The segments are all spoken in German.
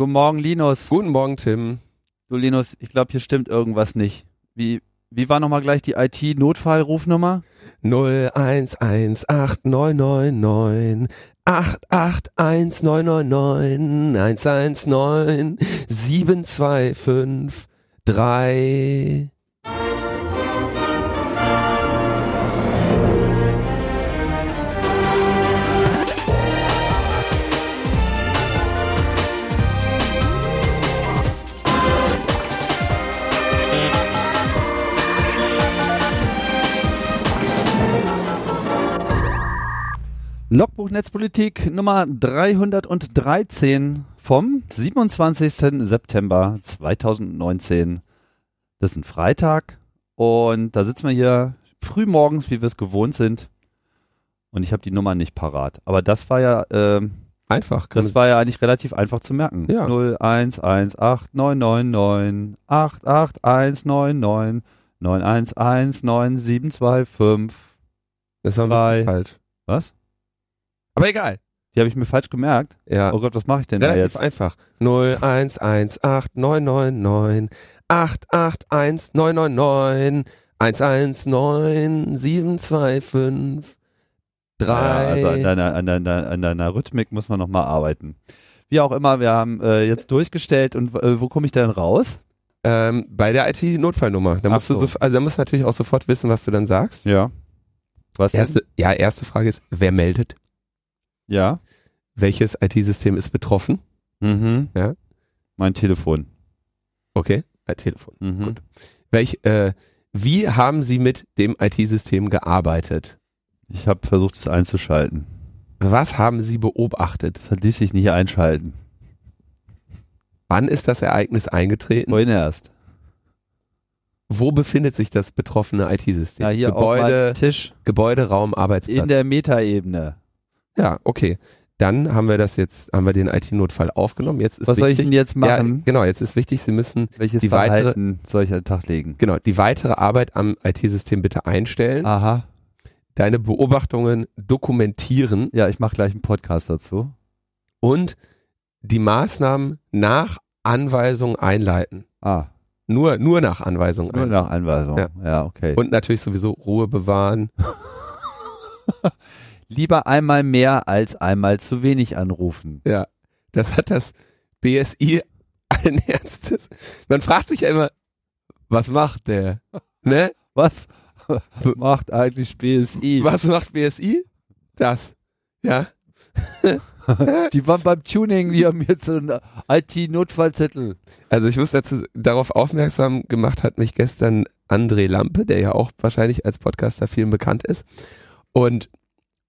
Guten Morgen, Linus. Guten Morgen, Tim. Du, Linus, ich glaube, hier stimmt irgendwas nicht. Wie, wie war nochmal gleich die IT-Notfallrufnummer? 0118999 8819999 119 725 3 Logbuch Netzpolitik Nummer 313 vom 27. September 2019. Das ist ein Freitag und da sitzen wir hier früh morgens, wie wir es gewohnt sind. Und ich habe die Nummer nicht parat. Aber das war ja, ähm, Einfach. das war ja eigentlich relativ einfach zu merken. Ja. 0118999 88199 9119725. das war falsch. Was? Aber egal. Die habe ich mir falsch gemerkt. Ja. Oh Gott, was mache ich denn da Relativ jetzt? einfach. 0118999 88199 119 725 Ja, also an 3 deiner, an, deiner, an deiner Rhythmik muss man nochmal arbeiten. Wie auch immer, wir haben äh, jetzt durchgestellt und äh, wo komme ich denn raus? ähm, bei der IT-Notfallnummer. Da musst du so. so, also da musst du natürlich auch sofort wissen, was du dann sagst. Ja. Was denn? Erste, ja, erste Frage ist, wer meldet? Ja. Welches IT-System ist betroffen? Mhm. Ja. Mein Telefon. Okay, äh, Telefon. Mhm. Gut. Welch, äh, wie haben Sie mit dem IT-System gearbeitet? Ich habe versucht, es einzuschalten. Was haben Sie beobachtet? Das ließ sich nicht einschalten. Wann ist das Ereignis eingetreten? Vorhin erst. Wo befindet sich das betroffene IT-System? Ja, hier Gebäude, Tisch Gebäude, Raum, Arbeitsplatz. in der Metaebene. Ja, okay. Dann haben wir das jetzt, haben wir den IT-Notfall aufgenommen. Jetzt ist Was soll ich wichtig, denn jetzt ja, machen? genau, jetzt ist wichtig, Sie müssen Welches die weitere- Verhalten soll ich an den Tag legen? genau die weitere Arbeit am IT-System bitte einstellen, Aha. deine Beobachtungen dokumentieren Ja, ich mache gleich einen Podcast dazu. und die Maßnahmen nach Anweisung einleiten. Ah, Nur, nur nach Anweisung nur einleiten. nach Anweisung. Ja. ja okay. Und natürlich sowieso Ruhe bewahren. Lieber einmal mehr als einmal zu wenig anrufen. Ja, das hat das BSI allen Ernstes. Man fragt sich ja immer, was macht der? Ne? Was macht eigentlich BSI? Was macht BSI? Das. Ja. Die waren beim Tuning, die haben jetzt so einen IT-Notfallzettel. Also ich muss dazu darauf aufmerksam gemacht hat mich gestern André Lampe, der ja auch wahrscheinlich als Podcaster vielen bekannt ist. Und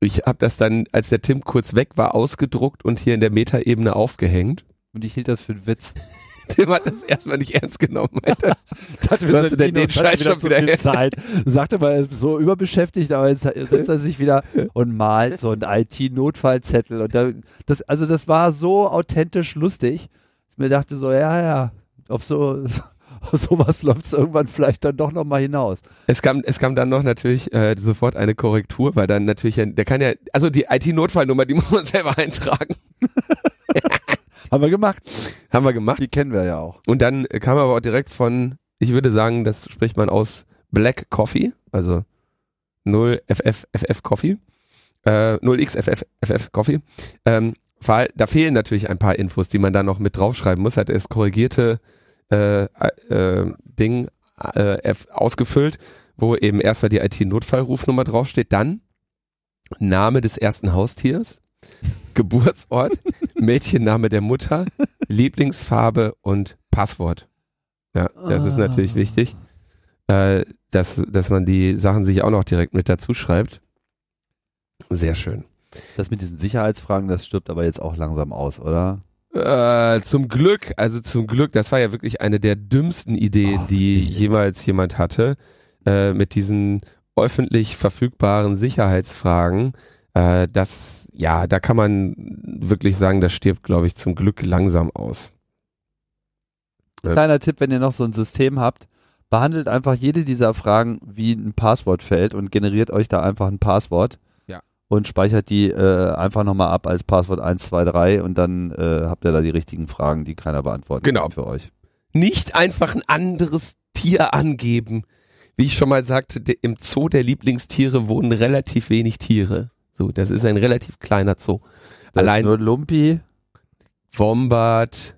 ich habe das dann, als der Tim kurz weg war, ausgedruckt und hier in der Metaebene aufgehängt. Und ich hielt das für einen Witz. Tim hat das erstmal nicht ernst genommen. Alter. Dachte, Du hast den- den Scheiß schon wieder her. Zeit. Sagte mal, er ist so überbeschäftigt, aber jetzt setzt er sich wieder und malt so einen IT-Notfallzettel. Und da, das, also das war so authentisch lustig, dass ich mir dachte so, ja, ja, auf so, auf sowas läuft es irgendwann vielleicht dann doch nochmal hinaus. Es kam, es kam dann noch natürlich äh, sofort eine Korrektur, weil dann natürlich, der kann ja, also die IT-Notfallnummer, die muss man selber eintragen. Haben wir gemacht. Haben wir gemacht. Die kennen wir ja auch. Und dann kam aber auch direkt von, ich würde sagen, das spricht man aus Black Coffee, also 0FFFF Coffee, äh, 0XFFFF Coffee. Ähm, da fehlen natürlich ein paar Infos, die man da noch mit draufschreiben muss. Hat er das korrigierte äh, äh, Ding äh, ausgefüllt, wo eben erstmal die IT-Notfallrufnummer draufsteht, dann Name des ersten Haustiers, Geburtsort, Mädchenname der Mutter, Lieblingsfarbe und Passwort. Ja, das ist natürlich wichtig, äh, dass, dass man die Sachen sich auch noch direkt mit dazu schreibt. Sehr schön. Das mit diesen Sicherheitsfragen, das stirbt aber jetzt auch langsam aus, oder? Äh, zum Glück, also zum Glück, das war ja wirklich eine der dümmsten Ideen, Oh, die nee. jemals jemand hatte, äh, mit diesen öffentlich verfügbaren Sicherheitsfragen. Äh, das, ja, da kann man wirklich sagen, das stirbt, glaube ich, zum Glück langsam aus. Kleiner Tipp, wenn ihr noch so ein System habt, behandelt einfach jede dieser Fragen wie ein Passwortfeld und generiert euch da einfach ein Passwort. Und speichert die äh, einfach nochmal ab als Passwort 123 und dann äh, habt ihr da die richtigen Fragen, die keiner beantworten Genau. kann für euch. Nicht einfach ein anderes Tier angeben. Wie ich schon mal sagte, im Zoo der Lieblingstiere wohnen relativ wenig Tiere. So, das ist ein relativ kleiner Zoo. Da Allein nur Lumpi, Wombat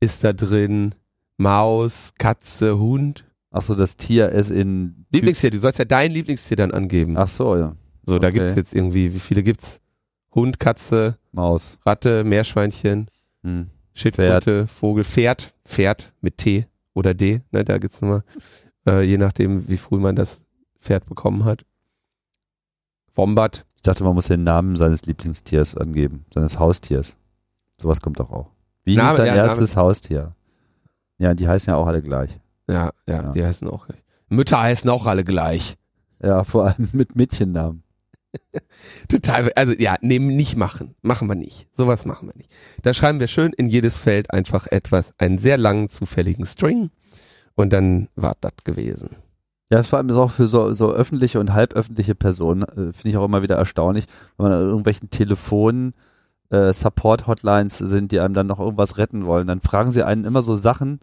ist da drin, Maus, Katze, Hund. achso, das Tier ist in Lieblingstier, du sollst ja dein Lieblingstier dann angeben. Ach so, ja. So, da okay. gibt's jetzt irgendwie, wie viele gibt's? Hund, Katze, Maus. Ratte, Meerschweinchen, Hm. Schildkröte, Vogel, Pferd, Pferd mit T oder D, ne, da gibt's nochmal, äh, je nachdem, wie früh man das Pferd bekommen hat. Wombat, Ich dachte, man muss den Namen seines Lieblingstiers angeben, seines Haustiers. Sowas kommt doch auch. Wie Name- hieß dein ja, erstes Haustier? Ja, die heißen ja auch alle gleich. ja, ja, Ja. die heißen auch gleich. Mütter heißen auch alle gleich. Ja, vor allem mit Mädchennamen. Total, also ja, nehmen nicht machen. Machen wir nicht. Sowas machen wir nicht. Da schreiben wir schön in jedes Feld einfach etwas, einen sehr langen zufälligen String und dann war das gewesen. Ja, vor allem ist auch für so, so öffentliche und halböffentliche Personen, äh, finde ich auch immer wieder erstaunlich, wenn man an irgendwelchen Telefonen äh, Support-Hotlines sind, die einem dann noch irgendwas retten wollen. Dann fragen sie einen immer so Sachen,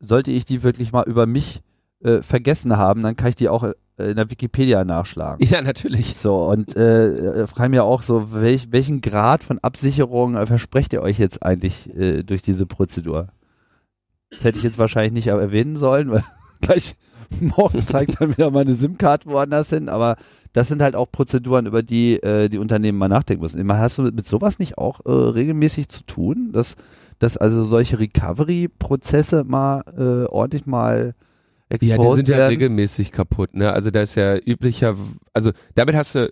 sollte ich die wirklich mal über mich äh, vergessen haben, dann kann ich die auch äh, in der Wikipedia nachschlagen. Ja, natürlich. So, und äh, äh, fragen mir auch so, welch, welchen Grad von Absicherung äh, versprecht ihr euch jetzt eigentlich äh, durch diese Prozedur? Das hätte ich jetzt wahrscheinlich nicht erwähnen sollen, weil gleich morgen zeigt dann wieder meine SIM-Card woanders hin, aber das sind halt auch Prozeduren, über die äh, die Unternehmen mal nachdenken müssen. Hast du mit sowas nicht auch äh, regelmäßig zu tun, dass, dass also solche Recovery-Prozesse mal äh, ordentlich mal Ja, die exposed sind ja werden? regelmäßig kaputt, ne? Also da ist ja üblicher, also damit hast du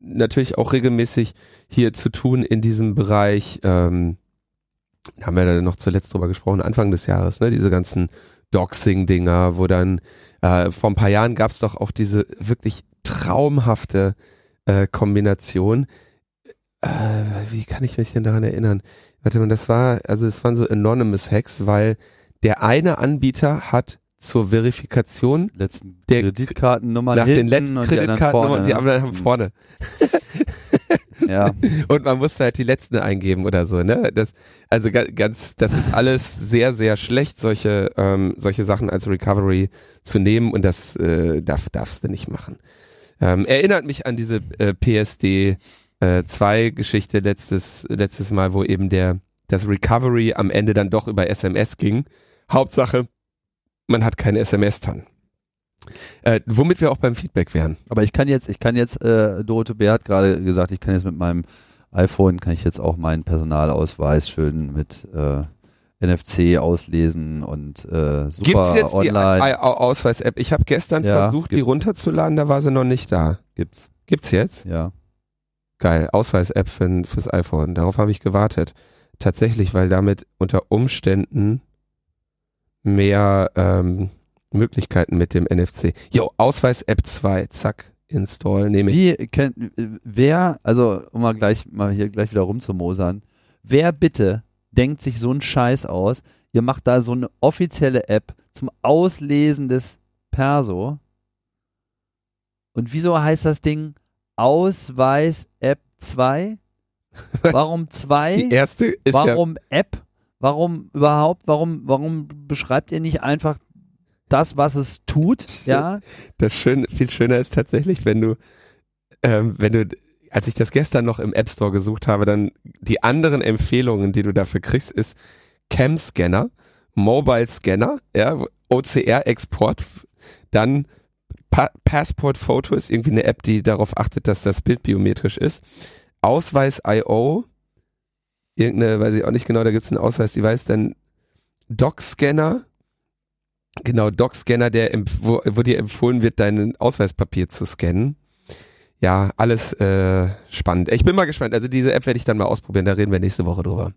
natürlich auch regelmäßig hier zu tun in diesem Bereich, ähm, da haben wir da noch zuletzt drüber gesprochen, Anfang des Jahres, ne? Diese ganzen Doxing-Dinger, wo dann äh, vor ein paar Jahren gab es doch auch diese wirklich traumhafte äh, Kombination. Äh, wie kann ich mich denn daran erinnern? Warte mal, das war, also es waren so Anonymous Hacks, weil der eine Anbieter hat zur Verifikation letzten Der- Kreditkartennummer nach den letzten und die anderen Kreditkartennummern, die ne? anderen haben vorne. Ja, Und man musste halt die letzten eingeben oder so, ne? Das, also ga- ganz, das ist alles sehr, sehr schlecht, solche, ähm, solche Sachen als Recovery zu nehmen und das äh, darf, darfst du nicht machen. Ähm, erinnert mich an diese äh, PSD äh, 2 Geschichte letztes, letztes Mal, wo eben der, das Recovery am Ende dann doch über SMS ging. Hauptsache, man hat keine SMS dann. Äh, womit wir auch beim Feedback wären. aber ich kann jetzt, ich kann jetzt, äh, Dorothee Bär hat gerade gesagt, ich kann jetzt mit meinem iPhone, kann ich jetzt auch meinen Personalausweis schön mit äh, NFC auslesen und äh, super Gibt's jetzt online die Ausweis-App? Ich habe gestern Ja, versucht, die gibt's. runterzuladen, da war sie noch nicht da. gibt's. Gibt's jetzt? Ja. Geil, Ausweis-App für, fürs iPhone. Darauf habe ich gewartet. Tatsächlich, weil damit unter Umständen mehr ähm, Möglichkeiten mit dem NFC. Jo, Ausweis-App 2, zack, install, nehme ich. Wie kennt wer, also um mal gleich mal hier gleich wieder rumzumosern, wer bitte denkt sich so einen Scheiß aus? Ihr macht da so eine offizielle App zum Auslesen des Perso. Und wieso heißt das Ding Ausweis App 2? Warum 2? Die erste ist ja, Warum App? Warum überhaupt? Warum, warum beschreibt ihr nicht einfach das, was es tut? Ja. das schön, viel schöner ist tatsächlich, wenn du, ähm, wenn du, als ich das gestern noch im App Store gesucht habe, dann die anderen Empfehlungen, die du dafür kriegst, ist Cam Scanner, Mobile Scanner, ja, OCR Export, dann pa Passport Photo ist irgendwie eine App, die darauf achtet, dass das Bild biometrisch ist. Ausweis IO, irgendeine, weiß ich auch nicht genau, da gibt's einen Ausweis-Device, dann Doc Scanner, Genau, Doc-Scanner, der wo, wo dir empfohlen wird, dein Ausweispapier zu scannen. Ja, alles äh, spannend. Ich bin mal gespannt. Also diese App werde ich dann mal ausprobieren. Da reden wir nächste Woche drüber.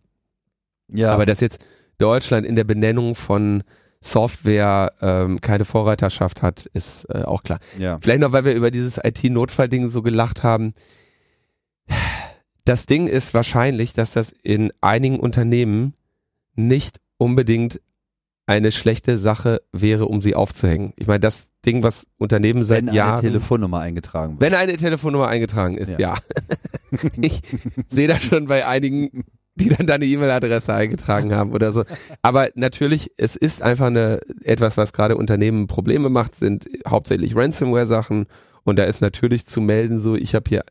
Ja. Aber dass jetzt Deutschland in der Benennung von Software ähm, keine Vorreiterschaft hat, ist äh, auch klar. ja. Vielleicht noch, weil wir über dieses IT-Notfall-Ding so gelacht haben. Das Ding ist wahrscheinlich, dass das in einigen Unternehmen nicht unbedingt eine schlechte Sache wäre, um sie aufzuhängen. Ich meine, das Ding, was Unternehmen seit Wenn Jahren. eine Telefonnummer eingetragen wird. wenn eine Telefonnummer eingetragen ist, ja. Ja. ich sehe das schon bei einigen, die dann deine E-Mail-Adresse eingetragen haben oder so. Aber natürlich, es ist einfach eine etwas, was gerade Unternehmen Probleme macht, sind hauptsächlich Ransomware-Sachen. Und da ist natürlich zu melden, so ich habe hier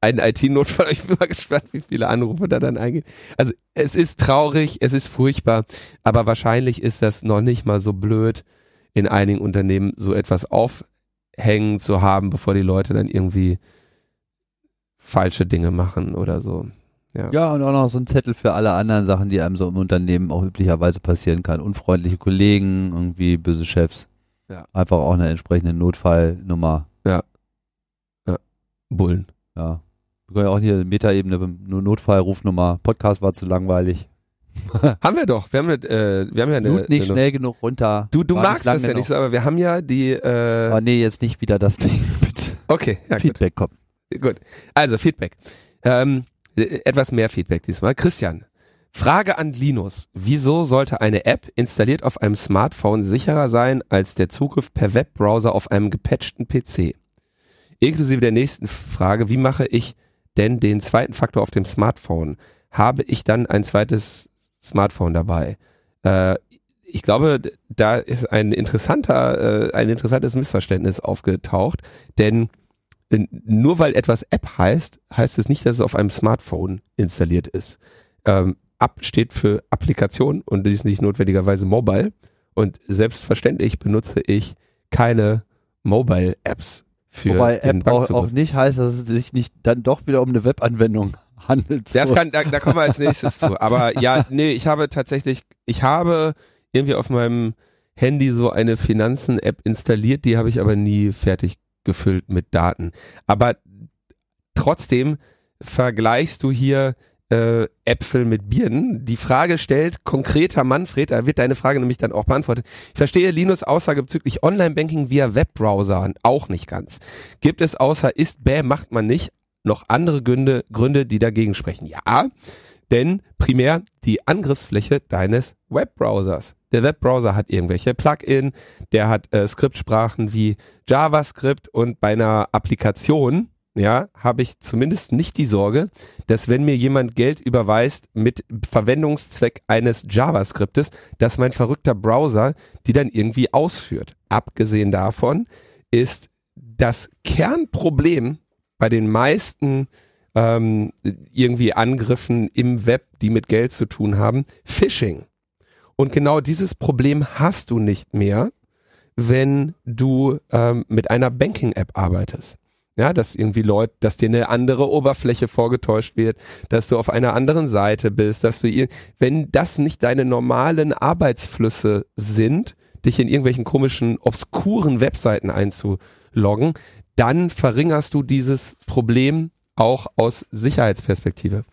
einen IT-Notfall. Ich bin mal gespannt, wie viele Anrufe da dann eingehen. Also es ist traurig, es ist furchtbar, aber wahrscheinlich ist das noch nicht mal so blöd, in einigen Unternehmen so etwas aufhängen zu haben, bevor die Leute dann irgendwie falsche Dinge machen oder so. Ja. Ja, und auch noch so ein Zettel für alle anderen Sachen, die einem so im Unternehmen auch üblicherweise passieren kann. Unfreundliche Kollegen, irgendwie böse Chefs. Ja. Einfach auch eine entsprechende Notfallnummer. Bullen. Ja. Wir können ja auch hier Metaebene, nur Notfallrufnummer. Podcast war zu langweilig. Haben wir doch. Wir haben, äh, wir haben ja eine. Lud nicht eine schnell genug runter. du du magst das ja nicht so, aber wir haben ja die. Äh, Oh nee, jetzt nicht wieder das Ding. Bitte. okay, ja, gut. Feedback kommt. Gut. Also Feedback. Ähm, äh, etwas mehr Feedback diesmal. Christian, Frage an Linus. Wieso sollte eine App installiert auf einem Smartphone sicherer sein als der Zugriff per Webbrowser auf einem gepatchten PC? Inklusive der nächsten Frage, wie mache ich denn den zweiten Faktor auf dem Smartphone? Habe ich dann ein zweites Smartphone dabei? Äh, ich glaube, da ist ein interessanter, äh, ein interessantes Missverständnis aufgetaucht, denn äh, nur weil etwas App heißt, heißt es nicht, dass es auf einem Smartphone installiert ist. Ähm, App steht für Applikation und ist nicht notwendigerweise mobile. Und selbstverständlich benutze ich keine Mobile-Apps für Wobei App auch, auch nicht heißt, dass es sich nicht dann doch wieder um eine Webanwendung handelt. Das So. kann, da, da kommen wir als nächstes zu. Aber ja, nee, ich habe tatsächlich, ich habe irgendwie auf meinem Handy so eine Finanzen-App installiert, die habe ich aber nie fertig gefüllt mit Daten. Aber trotzdem vergleichst du hier äh, Äpfel mit Birnen. Die Frage stellt konkreter Manfred, da wird deine Frage nämlich dann auch beantwortet. Ich verstehe Linus Aussage bezüglich Online-Banking via Webbrowser auch nicht ganz. Gibt es außer ist bäh macht man nicht noch andere Gründe, Gründe, die dagegen sprechen? Ja, denn primär die Angriffsfläche deines Webbrowsers. Der Webbrowser hat irgendwelche Plugin, der hat äh, Skriptsprachen wie JavaScript und bei einer Applikation, ja, habe ich zumindest nicht die Sorge, dass wenn mir jemand Geld überweist mit Verwendungszweck eines JavaScriptes, dass mein verrückter Browser die dann irgendwie ausführt. Abgesehen davon ist das Kernproblem bei den meisten ähm, irgendwie Angriffen im Web, die mit Geld zu tun haben, Phishing. Und genau dieses Problem hast du nicht mehr, wenn du ähm, mit einer Banking-App arbeitest. Ja, dass irgendwie Leute, dass dir eine andere Oberfläche vorgetäuscht wird, dass du auf einer anderen Seite bist, dass du ihr, wenn das nicht deine normalen Arbeitsflüsse sind, dich in irgendwelchen komischen, obskuren Webseiten einzuloggen, dann verringerst du dieses Problem auch aus Sicherheitsperspektive.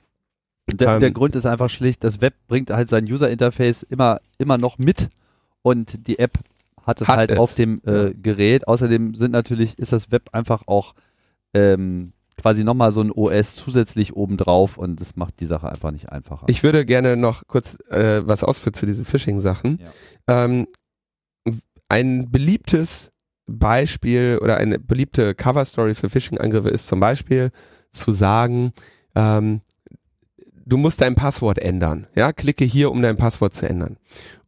Der, Ähm, der Grund ist einfach schlicht, das Web bringt halt sein User-Interface immer, immer noch mit und die App hat es Hat halt es. auf dem äh. Gerät. Außerdem sind natürlich, ist das Web einfach auch ähm, quasi nochmal so ein OS zusätzlich obendrauf und das macht die Sache einfach nicht einfacher. Ich würde gerne noch kurz äh, was ausführen zu diesen Phishing-Sachen. Ähm, ein beliebtes Beispiel oder eine beliebte Cover-Story für Phishing-Angriffe ist zum Beispiel zu sagen, ähm, du musst dein Passwort ändern. Ja, klicke hier, um dein Passwort zu ändern.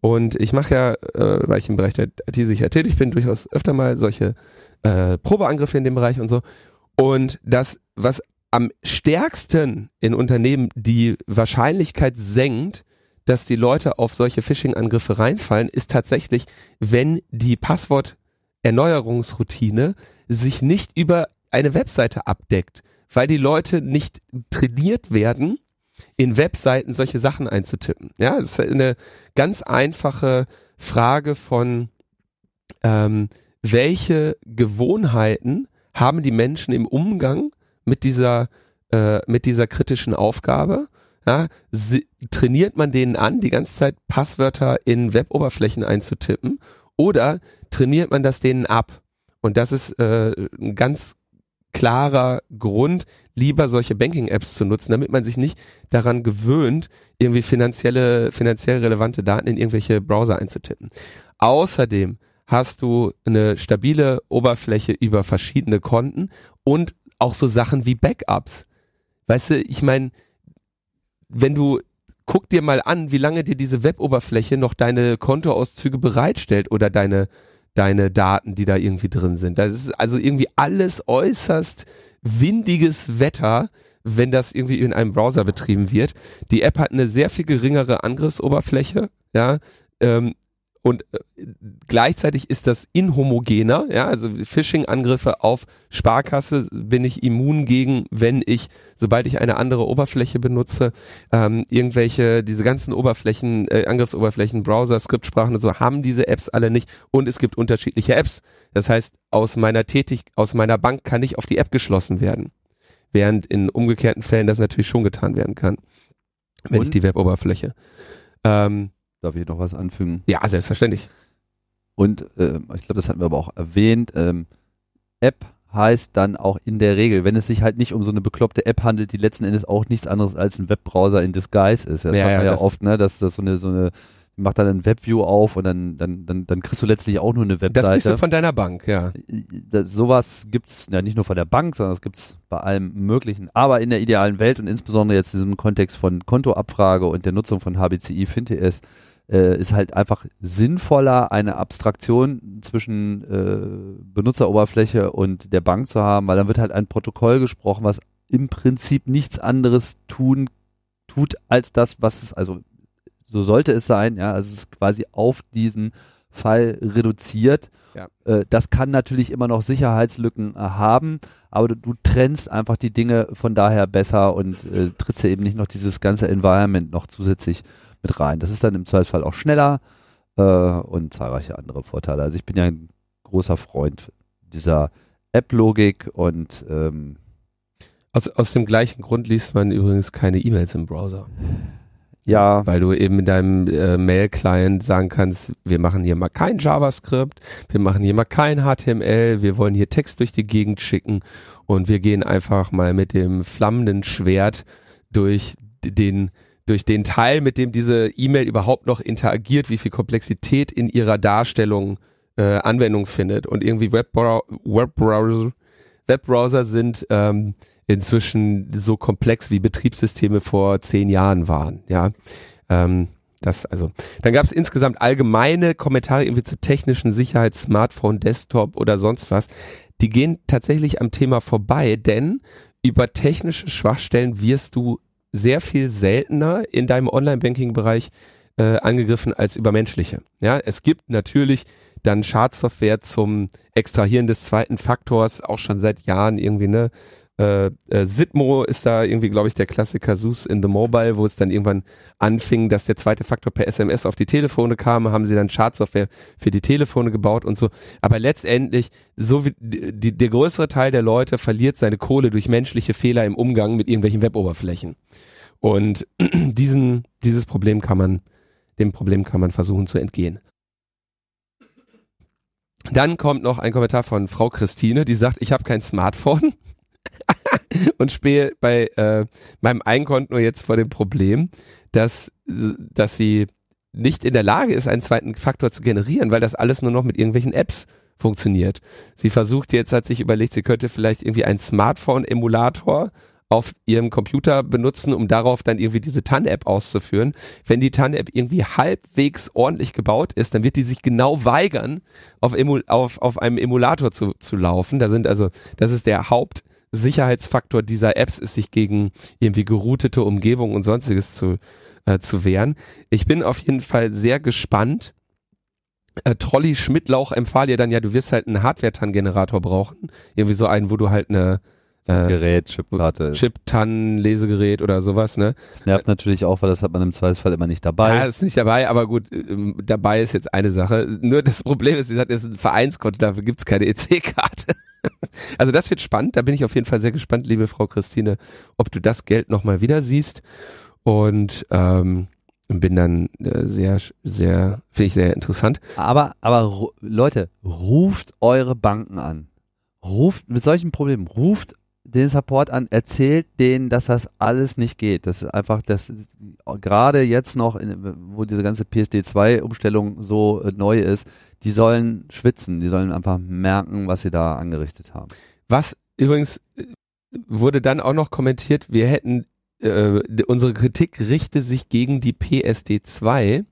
Und ich mache ja, äh, weil ich im Bereich der IT-Sicherheit tätig bin, durchaus öfter mal solche äh, Probeangriffe in dem Bereich und so. Und das, was am stärksten in Unternehmen die Wahrscheinlichkeit senkt, dass die Leute auf solche Phishing-Angriffe reinfallen, ist tatsächlich, wenn die Passworterneuerungsroutine sich nicht über eine Webseite abdeckt, weil die Leute nicht trainiert werden, in Webseiten solche Sachen einzutippen. Ja, es ist eine ganz einfache Frage von, ähm, welche Gewohnheiten haben die Menschen im Umgang mit dieser, äh, mit dieser kritischen Aufgabe? Ja, sie, trainiert man denen an, die ganze Zeit Passwörter in Weboberflächen einzutippen? Oder trainiert man das denen ab? Und das ist äh, ein ganz klarer Grund, lieber solche Banking-Apps zu nutzen, damit man sich nicht daran gewöhnt, irgendwie finanzielle, finanziell relevante Daten in irgendwelche Browser einzutippen. Außerdem hast du eine stabile Oberfläche über verschiedene Konten und auch so Sachen wie Backups. Weißt du, ich meine, wenn du guck dir mal an, wie lange dir diese Web-Oberfläche noch deine Kontoauszüge bereitstellt oder deine deine Daten, die da irgendwie drin sind. Das ist also irgendwie alles äußerst windiges Wetter, wenn das irgendwie in einem Browser betrieben wird. Die App hat eine sehr viel geringere Angriffsoberfläche, ja, ähm, und äh, gleichzeitig ist das inhomogener, ja, also Phishing-Angriffe auf Sparkasse bin ich immun gegen, wenn ich, sobald ich eine andere Oberfläche benutze, ähm, irgendwelche, diese ganzen Oberflächen, äh, Angriffsoberflächen, Browser, Skriptsprachen und so, haben diese Apps alle nicht und es gibt unterschiedliche Apps. Das heißt, aus meiner Tätig, aus meiner Bank kann ich auf die App geschlossen werden. Während in umgekehrten Fällen das natürlich schon getan werden kann, wenn und? ich die Web-Oberfläche. Ähm, Darf ich noch was anfügen? Ja, selbstverständlich. Und äh, ich glaube, das hatten wir aber auch erwähnt. Ähm, App heißt dann auch in der Regel, wenn es sich halt nicht um so eine bekloppte App handelt, die letzten Endes auch nichts anderes als ein Webbrowser in Disguise ist. Das ja, ja, ja oft, ne, dass das so eine so eine macht dann ein Webview auf und dann, dann, dann, dann kriegst du letztlich auch nur eine Webseite. Das kriegst du von deiner Bank, ja. Das, sowas gibt's ja nicht nur von der Bank, sondern das gibt's bei allem Möglichen. Aber in der idealen Welt und insbesondere jetzt in diesem Kontext von Kontoabfrage und der Nutzung von HBCI, FinTS, äh, ist halt einfach sinnvoller, eine Abstraktion zwischen äh, Benutzeroberfläche und der Bank zu haben, weil dann wird halt ein Protokoll gesprochen, was im Prinzip nichts anderes tun tut als das, was es, also so sollte es sein, ja, also es ist quasi auf diesen Fall reduziert. Ja. Äh, das kann natürlich immer noch Sicherheitslücken äh, haben, aber du, du, trennst einfach die Dinge von daher besser und äh, trittst ja eben nicht noch dieses ganze Environment noch zusätzlich mit rein. Das ist dann im Zweifelsfall auch schneller äh, und zahlreiche andere Vorteile. Also ich bin ja ein großer Freund dieser App-Logik und ähm, aus, aus dem gleichen Grund liest man übrigens keine E-Mails im Browser. Ja. Weil du eben in deinem äh, Mail-Client sagen kannst, wir machen hier mal kein JavaScript, wir machen hier mal kein HTML, wir wollen hier Text durch die Gegend schicken und wir gehen einfach mal mit dem flammenden Schwert durch den durch den Teil, mit dem diese E-Mail überhaupt noch interagiert, wie viel Komplexität in ihrer Darstellung äh, Anwendung findet. Und irgendwie Webbrowser, Webbrowser, Webbrowser sind ähm, inzwischen so komplex wie Betriebssysteme vor zehn Jahren waren. Ja, ähm, das also. Dann gab es insgesamt allgemeine Kommentare irgendwie zur technischen Sicherheit, Smartphone, Desktop oder sonst was. Die gehen tatsächlich am Thema vorbei, denn über technische Schwachstellen wirst du sehr viel seltener in deinem Online-Banking-Bereich äh, angegriffen als über menschliche. Ja, es gibt natürlich dann Schadsoftware zum Extrahieren des zweiten Faktors auch schon seit Jahren irgendwie ne äh, äh, Sitmo ist da irgendwie, glaube ich, der Klassiker Sus in the Mobile, wo es dann irgendwann anfing, dass der zweite Faktor per SMS auf die Telefone kam, haben sie dann Schadsoftware für die Telefone gebaut und so. Aber letztendlich, so wie die, der größere Teil der Leute verliert seine Kohle durch menschliche Fehler im Umgang mit irgendwelchen Weboberflächen. Und diesen, dieses Problem kann man, dem Problem kann man versuchen zu entgehen. Dann kommt noch ein Kommentar von Frau Christine, die sagt, ich habe kein Smartphone. und spähe bei äh, meinem Einkonto jetzt vor dem Problem, dass, dass sie nicht in der Lage ist, einen zweiten Faktor zu generieren, weil das alles nur noch mit irgendwelchen Apps funktioniert. Sie versucht jetzt, hat sich überlegt, sie könnte vielleicht irgendwie einen Smartphone-Emulator auf ihrem Computer benutzen, um darauf dann irgendwie diese TAN-App auszuführen. Wenn die TAN-App irgendwie halbwegs ordentlich gebaut ist, dann wird die sich genau weigern, auf, Emul auf, auf einem Emulator zu, zu laufen. Da sind also, das ist der Haupt, Sicherheitsfaktor dieser Apps ist, sich gegen irgendwie geroutete Umgebung und sonstiges zu, äh, zu wehren. Ich bin auf jeden Fall sehr gespannt. Äh, Trolli Schmidtlauch empfahl dir dann ja, du wirst halt einen Hardware-TAN-Generator brauchen. Irgendwie so einen, wo du halt eine Gerät, Chipkarte. Chip-TAN, Lesegerät oder sowas, ne? Das nervt natürlich auch, weil das hat man im Zweifelsfall immer nicht dabei. Ja, ist nicht dabei, aber gut, ähm, dabei ist jetzt eine Sache. Nur das Problem ist, sie hat jetzt ein Vereinskonto, dafür gibt's keine EC-Karte. Also das wird spannend, da bin ich auf jeden Fall sehr gespannt, liebe Frau Christine, ob du das Geld nochmal wieder siehst. Und ähm, bin dann äh, sehr, sehr, finde ich sehr interessant. Aber, aber Leute, ruft eure Banken an. ruft mit solchen Problemen, ruft den Support an, erzählt denen, dass das alles nicht geht. Das ist einfach, das gerade jetzt noch, in, wo diese ganze PSD2-Umstellung so äh, neu ist, die sollen schwitzen, die sollen einfach merken, was sie da angerichtet haben. Was übrigens äh, wurde dann auch noch kommentiert, wir hätten äh, unsere Kritik richte sich gegen die PSD2.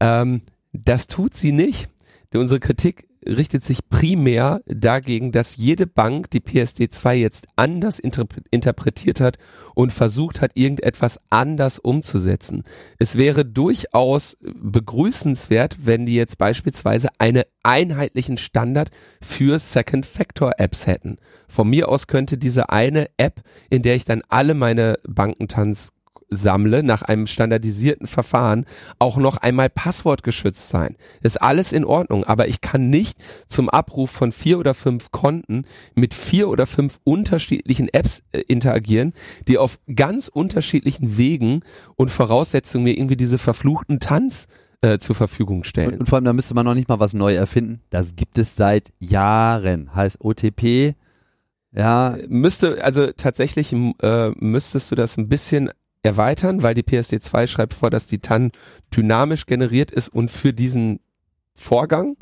Ähm, das tut sie nicht. Unsere Kritik richtet sich primär dagegen, dass jede Bank die PSD2 jetzt anders interpretiert hat und versucht hat, irgendetwas anders umzusetzen. Es wäre durchaus begrüßenswert, wenn die jetzt beispielsweise einen einheitlichen Standard für Second Factor Apps hätten. Von mir aus könnte diese eine App, in der ich dann alle meine Bankentanz sammle nach einem standardisierten Verfahren auch noch einmal passwortgeschützt sein. Ist alles in Ordnung, aber ich kann nicht zum Abruf von vier oder fünf Konten mit vier oder fünf unterschiedlichen Apps äh, interagieren, die auf ganz unterschiedlichen Wegen und Voraussetzungen mir irgendwie diese verfluchten Tanz äh, zur Verfügung stellen. Und, und vor allem, da müsste man noch nicht mal was neu erfinden. Das gibt es seit Jahren. Heißt OTP, ja. Müsste, also tatsächlich äh, müsstest du das ein bisschen erweitern, weil die PSD2 schreibt vor, dass die TAN dynamisch generiert ist und für diesen Vorgang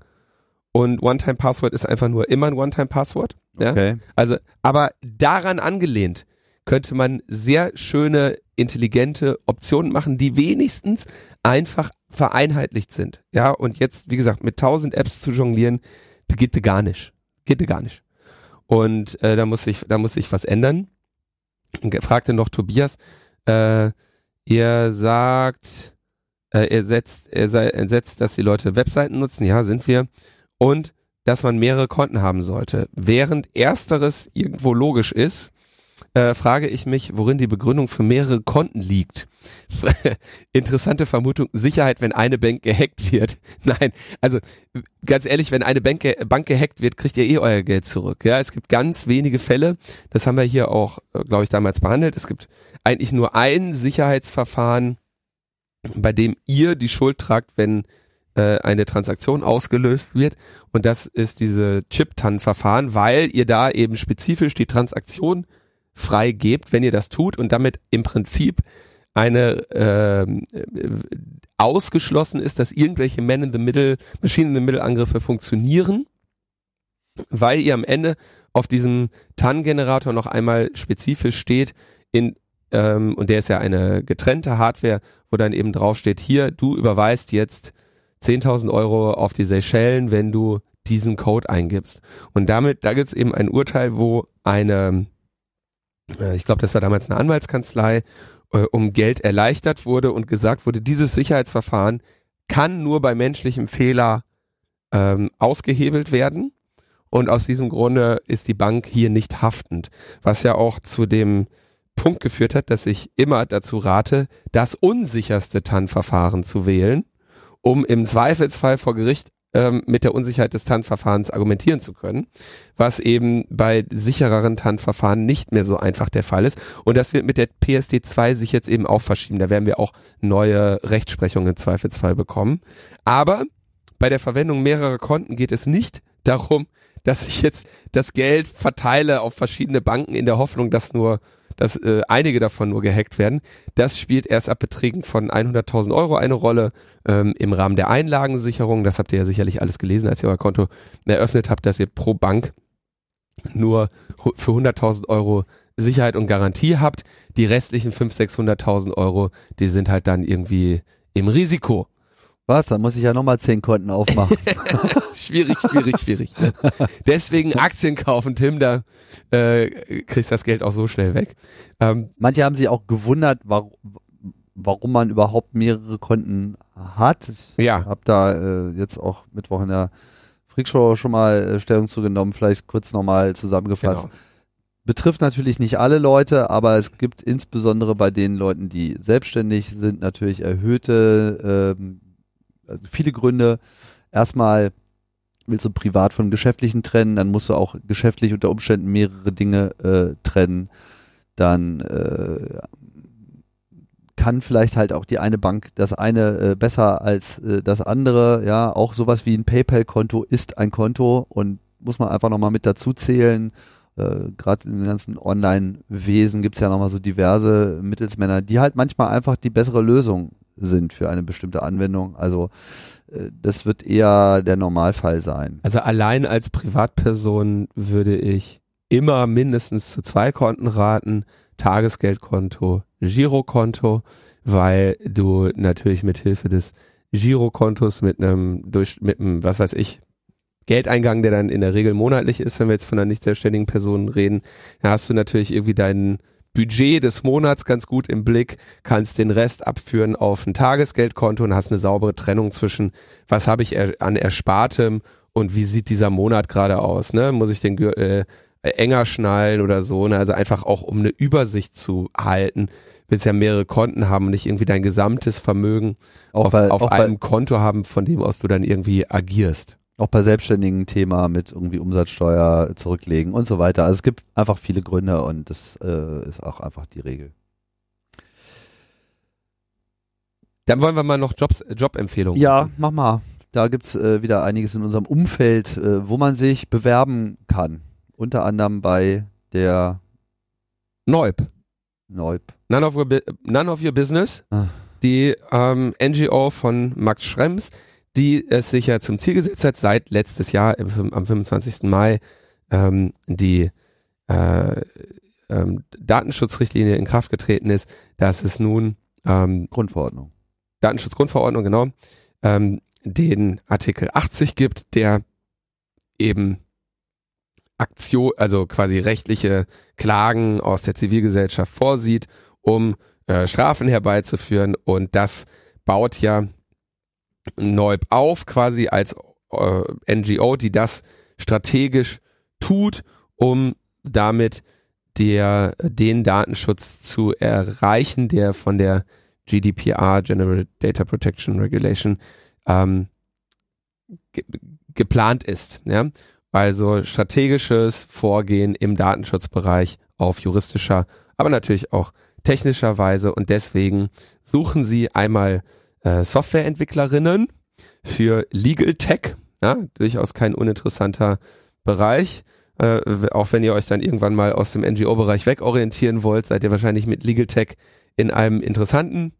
und One-Time-Password ist einfach nur immer ein One-Time-Password. Ja? Okay. Also, aber daran angelehnt könnte man sehr schöne, intelligente Optionen machen, die wenigstens einfach vereinheitlicht sind. Ja, und jetzt, wie gesagt, mit tausend Apps zu jonglieren, geht gar nicht. Geht gar nicht. Und äh, da muss ich, da muss ich was ändern. Und fragte noch Tobias, äh, ihr sagt, äh, er setzt, er, sei, er setzt, dass die Leute Webseiten nutzen, ja, sind wir. Und dass man mehrere Konten haben sollte. Während ersteres irgendwo logisch ist, äh, frage ich mich, worin die Begründung für mehrere Konten liegt. Interessante Vermutung, Sicherheit, wenn eine Bank gehackt wird. Nein, also ganz ehrlich, wenn eine Bank, Bank gehackt wird, kriegt ihr eh euer Geld zurück. Ja, es gibt ganz wenige Fälle, das haben wir hier auch, äh, glaube ich, damals behandelt. Es gibt eigentlich nur ein Sicherheitsverfahren, bei dem ihr die Schuld tragt, wenn äh, eine Transaktion ausgelöst wird. Und das ist diese Chip-TAN-Verfahren, weil ihr da eben spezifisch die Transaktion freigebt, wenn ihr das tut und damit im Prinzip eine äh, ausgeschlossen ist, dass irgendwelche Man in the Middle, Machine in the Middle Angriffe funktionieren, weil ihr am Ende auf diesem TAN-Generator noch einmal spezifisch steht in ähm, und der ist ja eine getrennte Hardware, wo dann eben draufsteht, hier, du überweist jetzt 10.000 Euro auf die Seychellen, wenn du diesen Code eingibst. Und damit, da gibt es eben ein Urteil, wo eine äh, ich glaube, das war damals eine Anwaltskanzlei, äh, um Geld erleichtert wurde und gesagt wurde, dieses Sicherheitsverfahren kann nur bei menschlichem Fehler ähm, ausgehebelt werden. Und aus diesem Grunde ist die Bank hier nicht haftend. Was ja auch zu dem Punkt geführt hat, dass ich immer dazu rate, das unsicherste TAN-Verfahren zu wählen, um im Zweifelsfall vor Gericht ähm, mit der Unsicherheit des TAN-Verfahrens argumentieren zu können, was eben bei sichereren TAN-Verfahren nicht mehr so einfach der Fall ist. Und das wird mit der PSD 2 sich jetzt eben auch verschieben. Da werden wir auch neue Rechtsprechung im Zweifelsfall bekommen. Aber bei der Verwendung mehrerer Konten geht es nicht darum, dass ich jetzt das Geld verteile auf verschiedene Banken in der Hoffnung, dass nur dass äh, einige davon nur gehackt werden. Das spielt erst ab Beträgen von 100.000 Euro eine Rolle ähm, im Rahmen der Einlagensicherung. Das habt ihr ja sicherlich alles gelesen, als ihr euer Konto eröffnet habt, dass ihr pro Bank nur für 100.000 Euro Sicherheit und Garantie habt. Die restlichen 500.000, 600.000 Euro, die sind halt dann irgendwie im Risiko. Was? Dann muss ich ja nochmal zehn Konten aufmachen. schwierig, schwierig, schwierig. Ne? Deswegen Aktien kaufen, Tim, da äh, kriegst das Geld auch so schnell weg. Ähm, Manche haben sich auch gewundert, warum, warum man überhaupt mehrere Konten hat. Ich ja. habe da äh, jetzt auch Mittwoch in der Freakshow schon mal äh, Stellung zugenommen, vielleicht kurz nochmal zusammengefasst. Genau. Betrifft natürlich nicht alle Leute, aber es gibt insbesondere bei den Leuten, die selbstständig sind, natürlich erhöhte ähm, also viele Gründe. Erstmal willst du privat von geschäftlichen trennen, dann musst du auch geschäftlich unter Umständen mehrere Dinge äh, trennen. Dann äh, kann vielleicht halt auch die eine Bank das eine äh, besser als äh, das andere. Ja, auch sowas wie ein PayPal-Konto ist ein Konto und muss man einfach nochmal mit dazu zählen. Äh, Gerade im ganzen Online-Wesen gibt's ja nochmal so diverse Mittelsmänner, die halt manchmal einfach die bessere Lösung sind für eine bestimmte Anwendung. Also äh, das wird eher der Normalfall sein. Also allein als Privatperson würde ich immer mindestens zu zwei Konten raten. Tagesgeldkonto, Girokonto, weil du natürlich mit Hilfe des Girokontos mit einem durch mit einem was weiß ich Geldeingang, der dann in der Regel monatlich ist, wenn wir jetzt von einer nicht selbstständigen Person reden, da hast du natürlich irgendwie deinen Budget des Monats ganz gut im Blick, kannst den Rest abführen auf ein Tagesgeldkonto und hast eine saubere Trennung zwischen, was habe ich er, an Erspartem und wie sieht dieser Monat gerade aus, ne? Muss ich den äh, enger schnallen oder so, ne? Also einfach auch um eine Übersicht zu halten, willst ja mehrere Konten haben und nicht irgendwie dein gesamtes Vermögen auch auf, bei, auf einem Konto haben, von dem aus du dann irgendwie agierst. Auch bei selbstständigen Thema mit irgendwie Umsatzsteuer zurücklegen und so weiter. Also es gibt einfach viele Gründe und das äh, ist auch einfach die Regel. Dann wollen wir mal noch Jobs, Jobempfehlungen. Ja, mach mal. Da gibt's äh, wieder einiges in unserem Umfeld, äh, wo man sich bewerben kann. Unter anderem bei der Neub. Neub. None of Your, None of your Business. Ah. Die ähm, NGO von Max Schrems die es sich ja zum Ziel gesetzt hat, seit letztes Jahr am 25. Mai ähm, die äh, ähm, Datenschutzrichtlinie in Kraft getreten ist, dass es nun ähm, Grundverordnung. Datenschutzgrundverordnung, genau, ähm, den Artikel 80 gibt, der eben Aktion, also quasi rechtliche Klagen aus der Zivilgesellschaft vorsieht, um äh, Strafen herbeizuführen und das baut ja Neub auf, quasi als äh, NGO, die das strategisch tut, um damit der, den Datenschutz zu erreichen, der von der GDPR, General Data Protection Regulation, ähm, ge geplant ist. Ja? Also strategisches Vorgehen im Datenschutzbereich auf juristischer, aber natürlich auch technischer Weise und deswegen suchen sie einmal äh, Softwareentwicklerinnen für Legal Tech, ja, durchaus kein uninteressanter Bereich. Äh, auch wenn ihr euch dann irgendwann mal aus dem NGO-Bereich wegorientieren wollt, seid ihr wahrscheinlich mit Legal Tech in einem interessanten